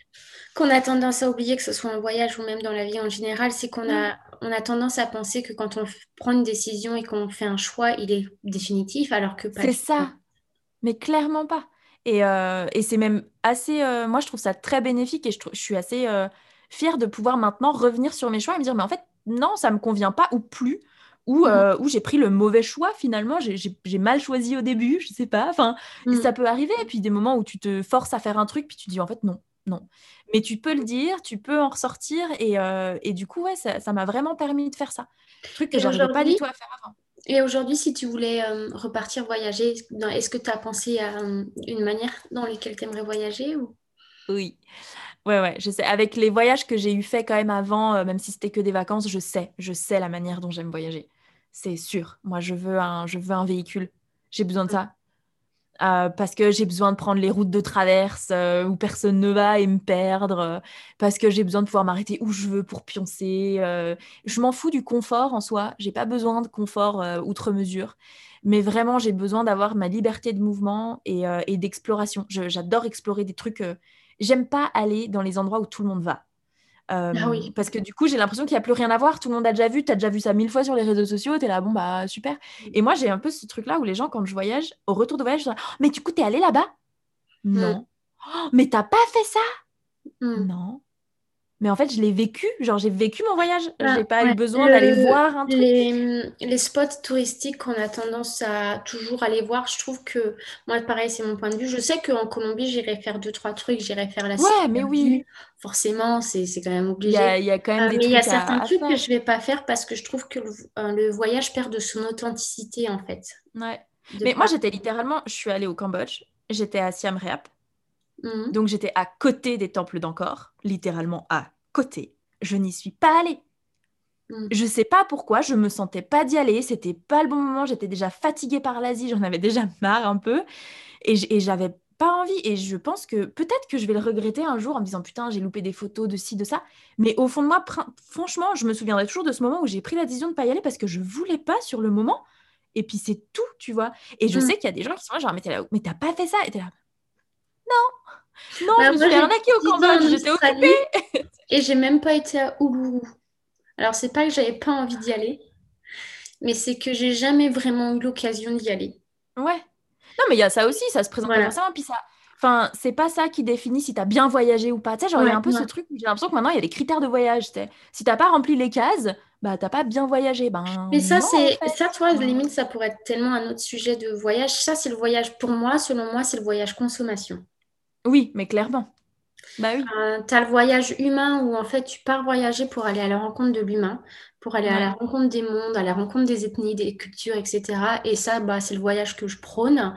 Qu'on a tendance à oublier, que ce soit en voyage ou même dans la vie en général, c'est qu'on a, mm. On a tendance à penser que quand on prend une décision et qu'on fait un choix, il est définitif, alors que pas. C'est ça, mais clairement pas. Et, euh, et c'est même assez, euh, moi je trouve ça très bénéfique et je, je suis assez fière de pouvoir maintenant revenir sur mes choix et me dire, mais en fait, non, ça me convient pas ou plus. Ou, mmh. euh, j'ai pris le mauvais choix finalement, j'ai mal choisi au début, je sais pas. Enfin, mmh. ça peut arriver. Et puis des moments où tu te forces à faire un truc, puis tu dis en fait non, non. Mais tu peux le dire, tu peux en ressortir. Et, euh, et du coup, ouais, ça m'a vraiment permis de faire ça. Truc que j'arrivais pas du tout à faire avant. Et aujourd'hui, si tu voulais euh, repartir voyager, est-ce que tu as pensé à une manière dans laquelle tu aimerais voyager ou... Oui. Ouais, ouais, je sais. Avec les voyages que j'ai eu fait quand même avant, euh, même si c'était que des vacances, je sais, je sais la manière dont j'aime voyager. C'est sûr. Moi, je veux un, je veux un véhicule. J'ai besoin de ça. Euh, parce que j'ai besoin de prendre les routes de traverse euh, où personne ne va et me perdre. parce que j'ai besoin de pouvoir m'arrêter où je veux pour pioncer. je m'en fous du confort en soi. J'ai pas besoin de confort outre mesure. Mais vraiment, j'ai besoin d'avoir ma liberté de mouvement et, et d'exploration. J'adore explorer des trucs j'aime pas aller dans les endroits où tout le monde va. Ah oui. Parce que du coup, j'ai l'impression qu'il n'y a plus rien à voir. Tout le monde a déjà vu. Tu as déjà vu ça mille fois sur les réseaux sociaux. Tu es là, bon, bah super. Et moi, j'ai un peu ce truc-là où les gens, quand je voyage, au retour de voyage, je dis, oh, mais du coup, tu es allé là-bas? Mm. Non. Oh, mais t'as pas fait ça? Mm. Non mais en fait, je l'ai vécu. Genre, j'ai vécu mon voyage. Je ah, j'ai pas eu besoin d'aller voir un truc. Les, spots touristiques qu'on a tendance à toujours aller voir, je trouve que moi, pareil, c'est mon point de vue. Je sais qu'en Colombie, j'irai faire deux, trois trucs. J'irai faire la Ouais, mais oui. Forcément, c'est quand même obligé. Il y a, quand même euh, des mais il y a certains trucs que je vais pas faire parce que je trouve que le, euh, voyage perd de son authenticité, en fait. Ouais. mais moi, j'étais littéralement, je suis allée au Cambodge. J'étais à Siam Reap. Mhm. Donc j'étais à côté des temples d'Angkor, littéralement à côté. Je n'y suis pas allée. Mhm. Je sais pas pourquoi, je me sentais pas d'y aller, c'était pas le bon moment, j'étais déjà fatiguée par l'Asie, j'en avais déjà marre un peu et j'avais pas envie et je pense que peut-être que je vais le regretter un jour en me disant putain, j'ai loupé des photos de ci de ça, mais au fond de moi franchement, je me souviendrai toujours de ce moment où j'ai pris la décision de pas y aller parce que je voulais pas sur le moment et puis c'est tout, tu vois. Et je mhm. sais qu'il y a des gens qui sont là genre mais t'as pas fait ça et t'es là non, non, bah, je me suis arnaquée au Cambodge, j'étais occupée. *laughs* et j'ai même pas été à Uluru. Alors, c'est pas que j'avais pas envie d'y aller, mais c'est que j'ai jamais vraiment eu l'occasion d'y aller. Ouais. Non, mais il y a ça aussi, ça se présente comme ça, puis ça. Enfin, c'est pas ça qui définit si tu as bien voyagé ou pas. Tu sais, genre, il y a un peu ce truc j'ai l'impression que maintenant, il y a des critères de voyage. Si t'as pas rempli les cases, bah, t'as pas bien voyagé. Ben, mais ça, c'est ça, toi, limite, ça pourrait être tellement un autre sujet de voyage. Ça, c'est le voyage, pour moi, selon moi, c'est le voyage consommation. Oui, mais clairement. Bah oui. Euh, tu as le voyage humain où en fait tu pars voyager pour aller à la rencontre de l'humain, pour aller à la rencontre des mondes, à la rencontre des ethnies, des cultures, etc. Et ça, bah, c'est le voyage que je prône.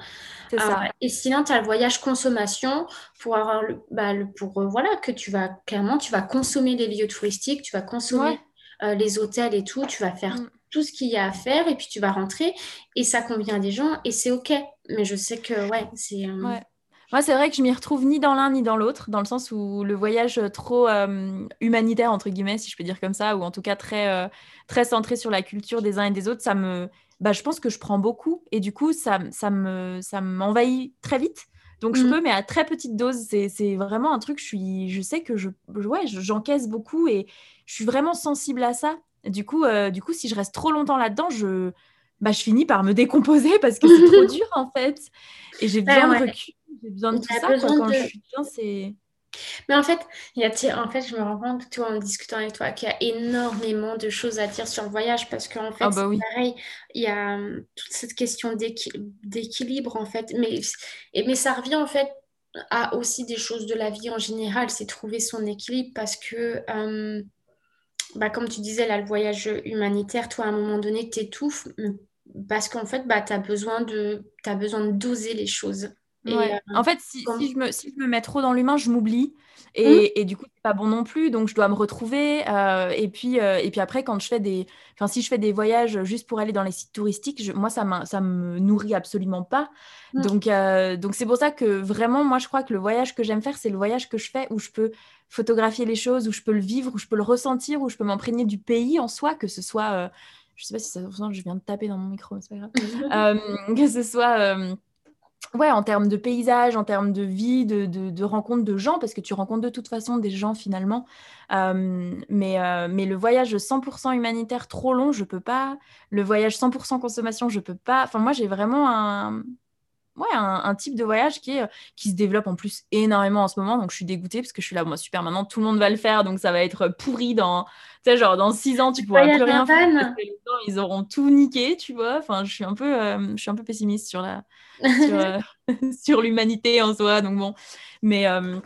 Euh, et sinon, tu as le voyage consommation pour avoir le, bah, pour euh, voilà que tu vas clairement tu vas consommer les lieux touristiques, tu vas consommer les hôtels et tout, tu vas faire mm. tout ce qu'il y a à faire et puis tu vas rentrer et ça convient à des gens et c'est ok. Mais je sais que ouais, c'est moi, c'est vrai que je m'y retrouve ni dans l'un ni dans l'autre, dans le sens où le voyage trop euh, humanitaire, entre guillemets, si je peux dire comme ça, ou en tout cas très, euh, très centré sur la culture des uns et des autres, ça me, bah, je pense que je prends beaucoup. Et du coup, ça, ça me, ça m'envahit très vite. Donc, je mmh. peux, mais à très petite dose. C'est vraiment un truc, je, suis, je sais que je, ouais, j'encaisse beaucoup et je suis vraiment sensible à ça. Du coup, euh, du coup si je reste trop longtemps là-dedans, je, bah, je finis par me décomposer parce que c'est trop *laughs* dur, en fait. Et j'ai besoin de recul j'ai besoin de tout ça. Quand je suis bien, c'est. Mais en fait, y a, en fait, je me rends compte, toi, en discutant avec toi, qu'il y a énormément de choses à dire sur le voyage parce qu'en fait, Ah bah c'est oui. pareil, il y a hum, toute cette question d'équi- d'équilibre, en fait. Mais, et, mais ça revient, en fait, à aussi des choses de la vie en général, c'est trouver son équilibre parce que, hum, bah, comme tu disais, là, le voyage humanitaire, toi, à un moment donné, t'étouffes parce qu'en fait, bah, tu as besoin de, besoin de doser les choses. Ouais. euh, En fait, si, comme... si je me, si je me mets trop dans l'humain, je m'oublie. Et, et du coup, c'est pas bon non plus. Donc, je dois me retrouver. euh, et puis, euh, et puis après, quand je fais des... Enfin, si je fais des voyages juste pour aller dans les sites touristiques, je- moi, ça ça me nourrit absolument pas. hum, Donc, donc c'est pour ça que vraiment, moi, je crois que le voyage que j'aime faire, c'est le voyage que je fais où je peux photographier les choses, où je peux le vivre, où je peux le ressentir, où je peux m'imprégner du pays en soi, que ce soit... je sais pas si ça je viens de taper dans mon micro, c'est pas grave. *laughs* Que ce soit... Ouais, en termes de paysage, en termes de vie, de, de, de rencontres de gens, parce que tu rencontres de toute façon des gens finalement. Euh, mais, euh, mais le voyage 100% humanitaire trop long, je peux pas. Le voyage 100% consommation, je peux pas. Enfin, moi, j'ai vraiment un, ouais, un, un type de voyage qui, est, qui se développe en plus énormément en ce moment. Donc, je suis dégoûtée parce que je suis là, moi, super, maintenant, tout le monde va le faire. Donc, ça va être pourri dans, tu sais, genre, dans six ans, tu pourras plus en rien faire parce van. que les gens, ils auront tout niqué, tu vois. Enfin, je suis un peu, euh, je suis un peu pessimiste sur la, sur, *laughs* euh, *laughs* sur l'humanité en soi. Donc, bon. Mais, euh,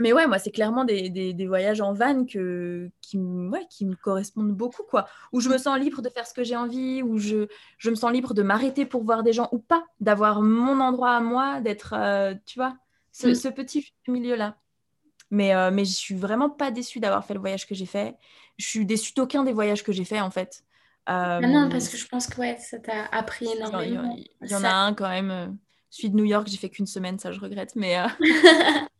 mais ouais, moi, c'est clairement des, des, des voyages en van que, qui, ouais, qui me correspondent beaucoup, quoi. Où je me sens libre de faire ce que j'ai envie, où je, je me sens libre de m'arrêter pour voir des gens ou pas, d'avoir mon endroit à moi, d'être, euh, tu vois, ce, Mm. ce petit milieu-là. Mais, euh, mais je suis vraiment pas déçue d'avoir fait le voyage que j'ai fait. Je suis déçue d'aucun des voyages que j'ai fait, en fait. Ah non, Euh, parce que je pense que ouais, ça t'a appris il y en- énormément. il y en a Ça... un quand même. euh, celui de New York, j'ai fait qu'une semaine, ça je regrette. Mais euh, *laughs*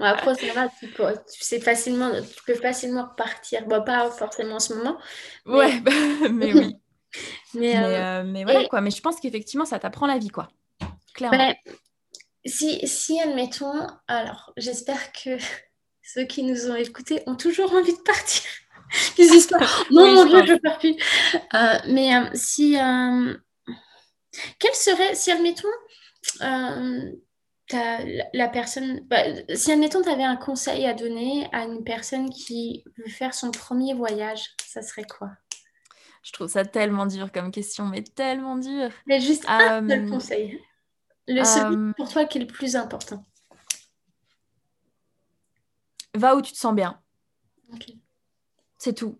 après, ça va, tu peux, tu sais facilement, tu peux facilement repartir. Bon, pas forcément en ce moment, mais, ouais, *laughs* mais oui. *laughs* mais, Mais, euh, euh, mais voilà et quoi. Mais je pense qu'effectivement, ça t'apprend la vie, quoi. Clairement. si, si, admettons, alors j'espère que *laughs* ceux qui nous ont écoutés ont toujours envie de partir. Qu'ils disent pas, non, Oui, mon je Dieu, je pars plus. Euh, mais euh, si, quelle serait, si admettons, la, personne, bah, si admettons, tu avais un conseil à donner à une personne qui veut faire son premier voyage, ça serait quoi? Je trouve ça tellement dur comme question, mais tellement dur. Mais juste un seul Euh, conseil. Le euh, pour toi qui est le plus important. va où tu te sens bien. Ok. C'est tout.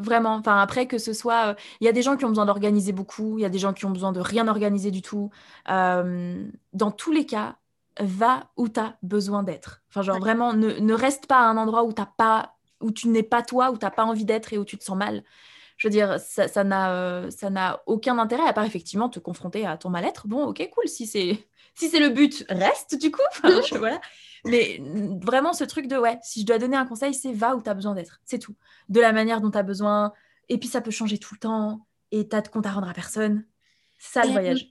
Vraiment. Enfin, après, que ce soit. euh, Il y a des gens qui ont besoin d'organiser beaucoup, il y a des gens qui ont besoin de rien organiser du tout. Euh, dans tous les cas, va où tu as besoin d'être. Enfin, genre Ouais. vraiment, ne, ne reste pas à un endroit où, t'as pas, où tu n'es pas toi, où tu n'as pas envie d'être et où tu te sens mal. Je veux dire, ça, ça n'a euh, ça n'a aucun intérêt à part effectivement te confronter à ton mal-être. Bon, ok, cool. Si c'est si le but, reste du coup. *laughs* Enfin, je- voilà. Mais vraiment, ce truc de ouais, si je dois donner un conseil, c'est va où tu as besoin d'être. C'est tout. De la manière dont tu as besoin. Et puis ça peut changer tout le temps. Et tu as de compte à rendre à personne. C'est ça le voyage.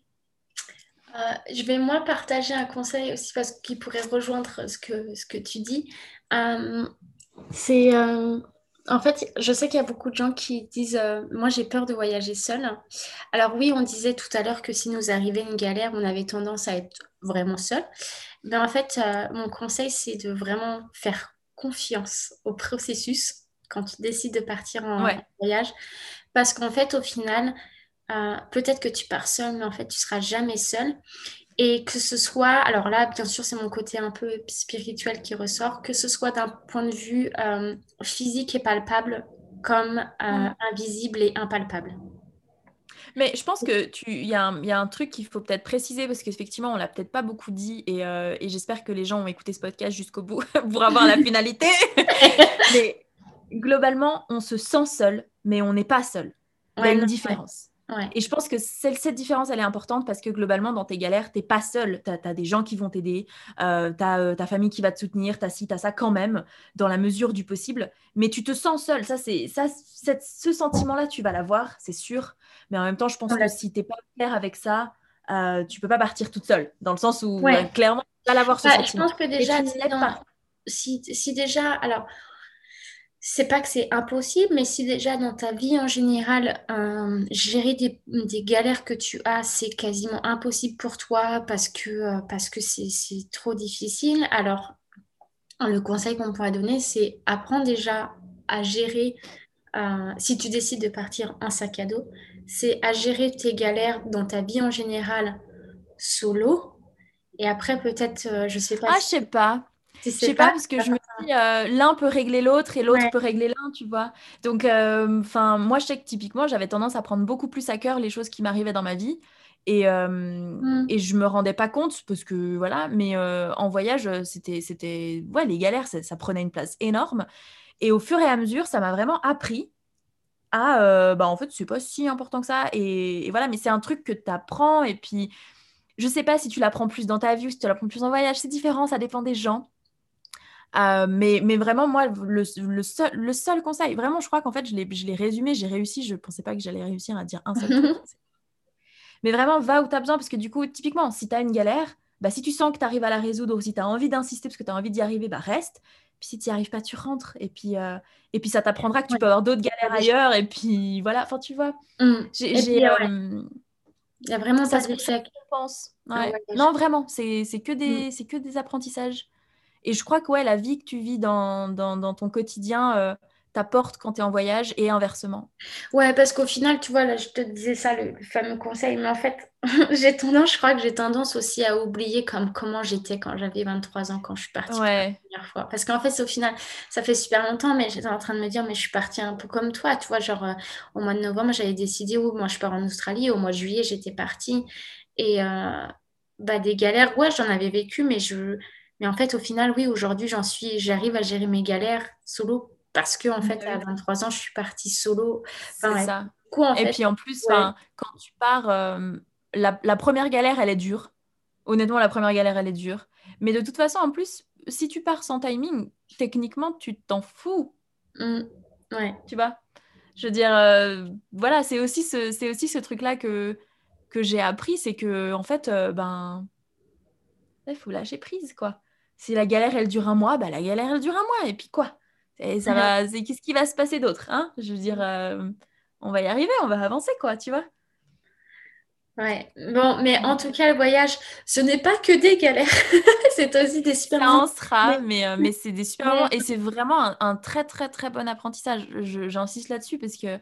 euh, je vais moi partager un conseil aussi parce qu'il pourrait rejoindre ce que, ce que tu dis. Euh, c'est euh, en fait, je sais qu'il y a beaucoup de gens qui disent moi j'ai peur de voyager seule. Alors oui, on disait tout à l'heure que si nous arrivait une galère, on avait tendance à être vraiment seul. Mais en fait, euh, mon conseil c'est de vraiment faire confiance au processus quand tu décides de partir en, Ouais. voyage, parce qu'en fait, au final, euh, peut-être que tu pars seul, mais en fait, tu seras jamais seul. Et que ce soit, alors là, bien sûr, c'est mon côté un peu spirituel qui ressort, que ce soit d'un point de vue euh, physique et palpable, comme euh, invisible et impalpable. Mais je pense que tu, il y, a un- il y a un truc qu'il faut peut-être préciser parce qu'effectivement, on l'a peut-être pas beaucoup dit et, euh, et j'espère que les gens ont écouté ce podcast jusqu'au bout *laughs* pour avoir la finalité. *laughs* mais globalement, on se sent seul, mais on n'est pas seul. Il y a une différence. Ouais. Et je pense que cette différence, elle est importante parce que globalement, dans tes galères, t'es pas seul. Tu as, des gens qui vont t'aider, euh, tu as ta famille qui va te soutenir, tu as ci, tu as ça quand même, dans la mesure du possible. Mais tu te sens seul. Ça, c'est ça, cette- ce sentiment-là, tu vas l'avoir, c'est sûr. Mais en même temps, je pense que si t'es pas clair avec ça, euh, tu peux pas partir toute seule. Dans le sens où, Ouais. euh, clairement, tu vas l'avoir ce Bah, je sentiment. pense que déjà, si, dans- si, si déjà, alors, c'est pas que c'est impossible, mais si déjà dans ta vie en général, euh, gérer des, des galères que tu as, c'est quasiment impossible pour toi parce que, euh, parce que c'est c'est trop difficile, alors le conseil qu'on pourrait donner, c'est apprendre déjà à gérer, euh, si tu décides de partir en sac à dos, c'est à gérer tes galères dans ta vie en général solo. Et après, peut-être, je sais pas. Ah, je sais pas. Je sais pas, parce que je me euh, l'un peut régler l'autre et l'autre peut régler l'un, tu vois. Donc, enfin, moi, je sais que typiquement, j'avais tendance à prendre beaucoup plus à cœur les choses qui m'arrivaient dans ma vie. Et, mmh. et je me rendais pas compte parce que voilà, mais en voyage, c'était, c'était, ouais, les galères, ça, prenait une place énorme. Et au fur et à mesure, ça m'a vraiment appris à, bah en fait, c'est pas si important que ça. Et, voilà, mais c'est un truc que tu apprends. Et puis, je sais pas si tu l'apprends plus dans ta vie ou si tu l'apprends plus en voyage, c'est différent, ça dépend des gens. Mais, mais vraiment, moi, le, le, seul, le seul conseil, vraiment, je crois qu'en fait, je l'ai résumé, j'ai réussi. Je pensais pas que j'allais réussir à dire un seul truc. *laughs* Mais vraiment, va où tu as besoin, parce que du coup, typiquement, si tu as une galère, bah, si tu sens que tu arrives à la résoudre ou si tu as envie d'insister parce que tu as envie d'y arriver, bah, reste. Puis si tu n'y arrives pas, tu rentres. Et puis, euh, et puis ça t'apprendra que tu peux avoir d'autres galères ailleurs. Et puis voilà, enfin, tu vois. Mmh. J'ai. Euh, Il y a vraiment ça se pense. Non, vraiment, c'est que, des, mmh. que des apprentissages. Et je crois que ouais, la vie que tu vis dans, dans, dans ton quotidien, euh, t'apporte quand tu es en voyage et inversement. Ouais, parce qu'au final, tu vois, là, je te disais ça, le, fameux conseil, mais en fait, *laughs* j'ai tendance, je crois que j'ai tendance aussi à oublier comme comment j'étais quand j'avais 23 ans, quand je suis partie la première fois. Parce qu'en fait, au final, ça fait super longtemps, mais j'étais en train de me dire, mais je suis partie un peu comme toi, tu vois, genre, euh, au mois de novembre, j'avais décidé, où moi, je pars en Australie, au mois de juillet, j'étais partie. Et euh, bah, des galères, ouais, j'en avais vécu, mais je... Mais en fait, au final, oui, aujourd'hui, j'en suis, j'arrive à gérer mes galères solo parce que en fait, à 23 ans, je suis partie solo. c'est ça. et puis en plus, quand tu pars, euh, la, première galère, elle est dure. Honnêtement, la première galère, elle est dure. Mais de toute façon, en plus, si tu pars sans timing, techniquement, tu t'en fous. Mmh. Ouais. Tu vois? Je veux dire, euh, voilà, c'est aussi ce, c'est aussi ce truc-là que, que j'ai appris, c'est que en fait, euh, ben, il faut lâcher prise, quoi. Si la galère, elle dure un mois, bah, la galère, elle dure un mois. Et puis quoi? Et ça va, qu'est-ce qui va se passer d'autre hein? Je veux dire, euh, on va y arriver, on va avancer, quoi, tu vois? Ouais, bon, mais en tout cas, le voyage, ce n'est pas que des galères, *laughs* c'est aussi des super. Ça en sera, mais, euh, mais, c'est des super moments *laughs* et c'est vraiment un, très, très, très bon apprentissage. J'insiste là-dessus parce que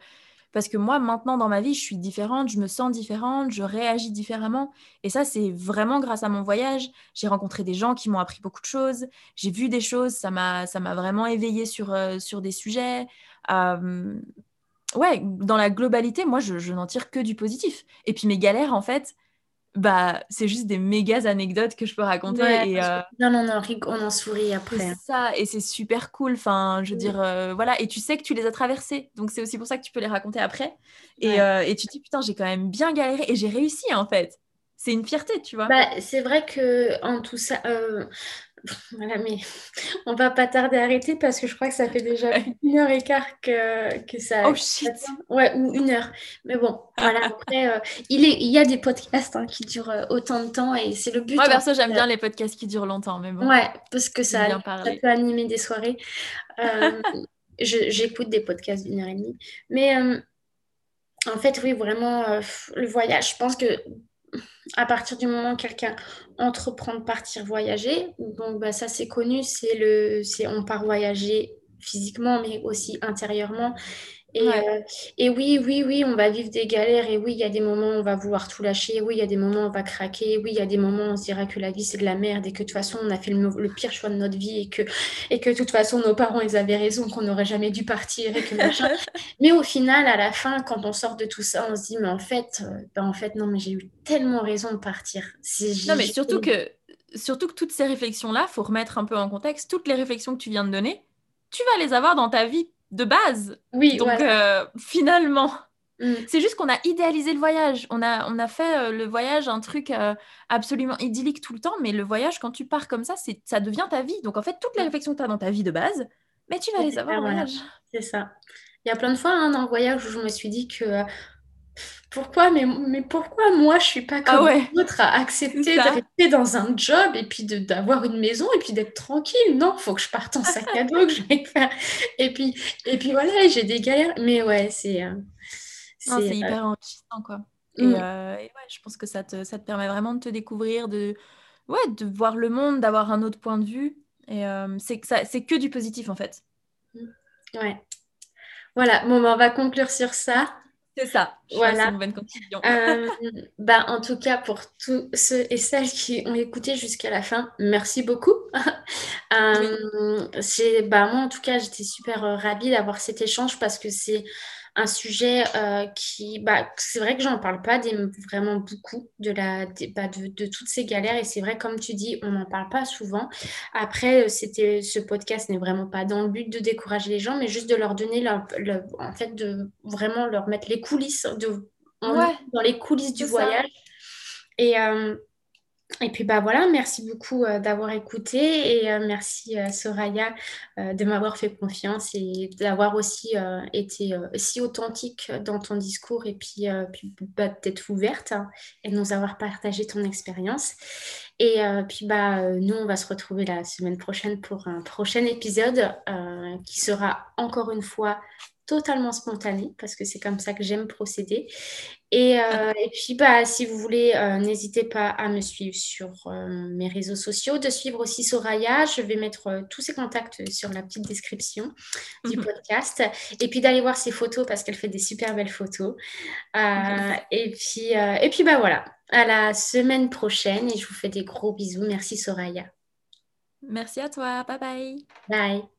parce que moi, maintenant, dans ma vie, je suis différente, je me sens différente, je réagis différemment. Et ça, c'est vraiment grâce à mon voyage. J'ai rencontré des gens qui m'ont appris beaucoup de choses. J'ai vu des choses, ça m'a vraiment éveillée sur, euh, sur des sujets. Ouais, dans la globalité, moi, je, je n'en tire que du positif. Et puis mes galères, en fait, bah, c'est juste des méga anecdotes que je peux raconter. et, euh, Non, non, non, on en sourit après. C'est ça, et c'est super cool. Enfin, je veux dire, euh, voilà, et tu sais que tu les as traversées. Donc, c'est aussi pour ça que tu peux les raconter après. Et, euh, et tu te dis, putain, j'ai quand même bien galéré et j'ai réussi en fait. C'est une fierté, tu vois. Bah, c'est vrai que en tout ça, voilà, mais *laughs* on va pas tarder à arrêter parce que je crois que ça fait déjà *laughs* une heure et quart que, que ça. Oh shit! Ouais, ou une heure. Mais bon, voilà, après, euh, il, est, il y a des podcasts hein, qui durent euh, autant de temps et c'est le but. Moi, ouais, perso, j'aime bien les podcasts qui durent longtemps, mais bon. Ouais, parce que ça, ça peut animer des soirées. Euh, j'écoute des podcasts d'une heure et demie. Mais en fait, oui, vraiment, le voyage, je pense que à partir du moment où quelqu'un entreprend de partir voyager, donc bah, ça c'est connu, c'est le, c'est on part voyager physiquement mais aussi intérieurement. Et, euh, et, oui, oui, oui, on va vivre des galères. Et oui, il y a des moments où on va vouloir tout lâcher. Oui, il y a des moments où on va craquer. Oui, il y a des moments où on se dira que la vie, c'est de la merde et que de toute façon, on a fait le, pire choix de notre vie et que, et que de toute façon, nos parents, ils avaient raison, qu'on n'aurait jamais dû partir et que machin. *laughs* mais au final, à la fin, quand on sort de tout ça, on se dit, mais en fait, ben, en fait non, mais j'ai eu tellement raison de partir. Non, mais surtout que, surtout que toutes ces réflexions-là, faut remettre un peu en contexte. Toutes les réflexions que tu viens de donner, tu vas les avoir dans ta vie de base. Oui, donc euh, finalement, mm. c'est juste qu'on a idéalisé le voyage. On a, on a fait euh, le voyage un truc euh, absolument idyllique tout le temps, mais le voyage, quand tu pars comme ça, c'est, ça devient ta vie. Donc en fait, toutes les mm. réflexions que tu as dans ta vie de base, mais tu vas les avoir en voyage. C'est ça. Il y a plein de fois hein, dans le voyage où je me suis dit que pourquoi? Mais, mais pourquoi moi je suis pas ah comme ah autres à accepter de rester dans un job et puis d'avoir une maison et puis d'être tranquille? Non faut que je parte en sac à dos que je vais faire et puis et puis voilà j'ai des galères. Mais ouais c'est euh, c'est euh, hyper enrichissant quoi. Mm. euh, et, ouais, je pense que ça te, ça te permet vraiment de te découvrir de ouais de voir le monde d'avoir un autre point de vue. Et c'est que, c'est que du positif en fait. Ouais. Voilà, bon, bah, on va conclure sur ça. C'est ça. voilà. C'est une bonne conclusion. Euh, bah, en tout cas, pour tous ceux et celles qui ont écouté jusqu'à la fin, merci beaucoup. *laughs* euh, c'est, bah, moi, en tout cas, j'étais super euh, ravie d'avoir cet échange parce que c'est un sujet euh, qui, bah, c'est vrai que j'en parle pas vraiment beaucoup de, la, bah, de, de, toutes ces galères et c'est vrai, comme tu dis, on n'en parle pas souvent. Après, euh, c'était, ce podcast n'est vraiment pas dans le but de décourager les gens, mais juste de leur donner, en fait, de vraiment leur mettre les coulisses, de, dans les coulisses du voyage. Et, euh, et puis bah voilà, merci beaucoup euh, d'avoir écouté et euh, merci euh, Soraya de m'avoir fait confiance et d'avoir aussi été si authentique dans ton discours et puis, puis bah, d'être ouverte hein, et de nous avoir partagé ton expérience. Et puis bah nous on va se retrouver la semaine prochaine pour un prochain épisode qui sera encore une fois totalement spontané parce que c'est comme ça que j'aime procéder. Et, euh, et, puis, bah, si vous voulez, euh, n'hésitez pas à me suivre sur euh, mes réseaux sociaux, de suivre aussi Soraya. Je vais mettre tous ses contacts sur la petite description du mhm. podcast. Et puis d'aller voir ses photos parce qu'elle fait des super belles photos. et, puis, et puis, bah voilà, à la semaine prochaine et je vous fais des gros bisous. Merci Soraya. Merci à toi. Bye bye. Bye.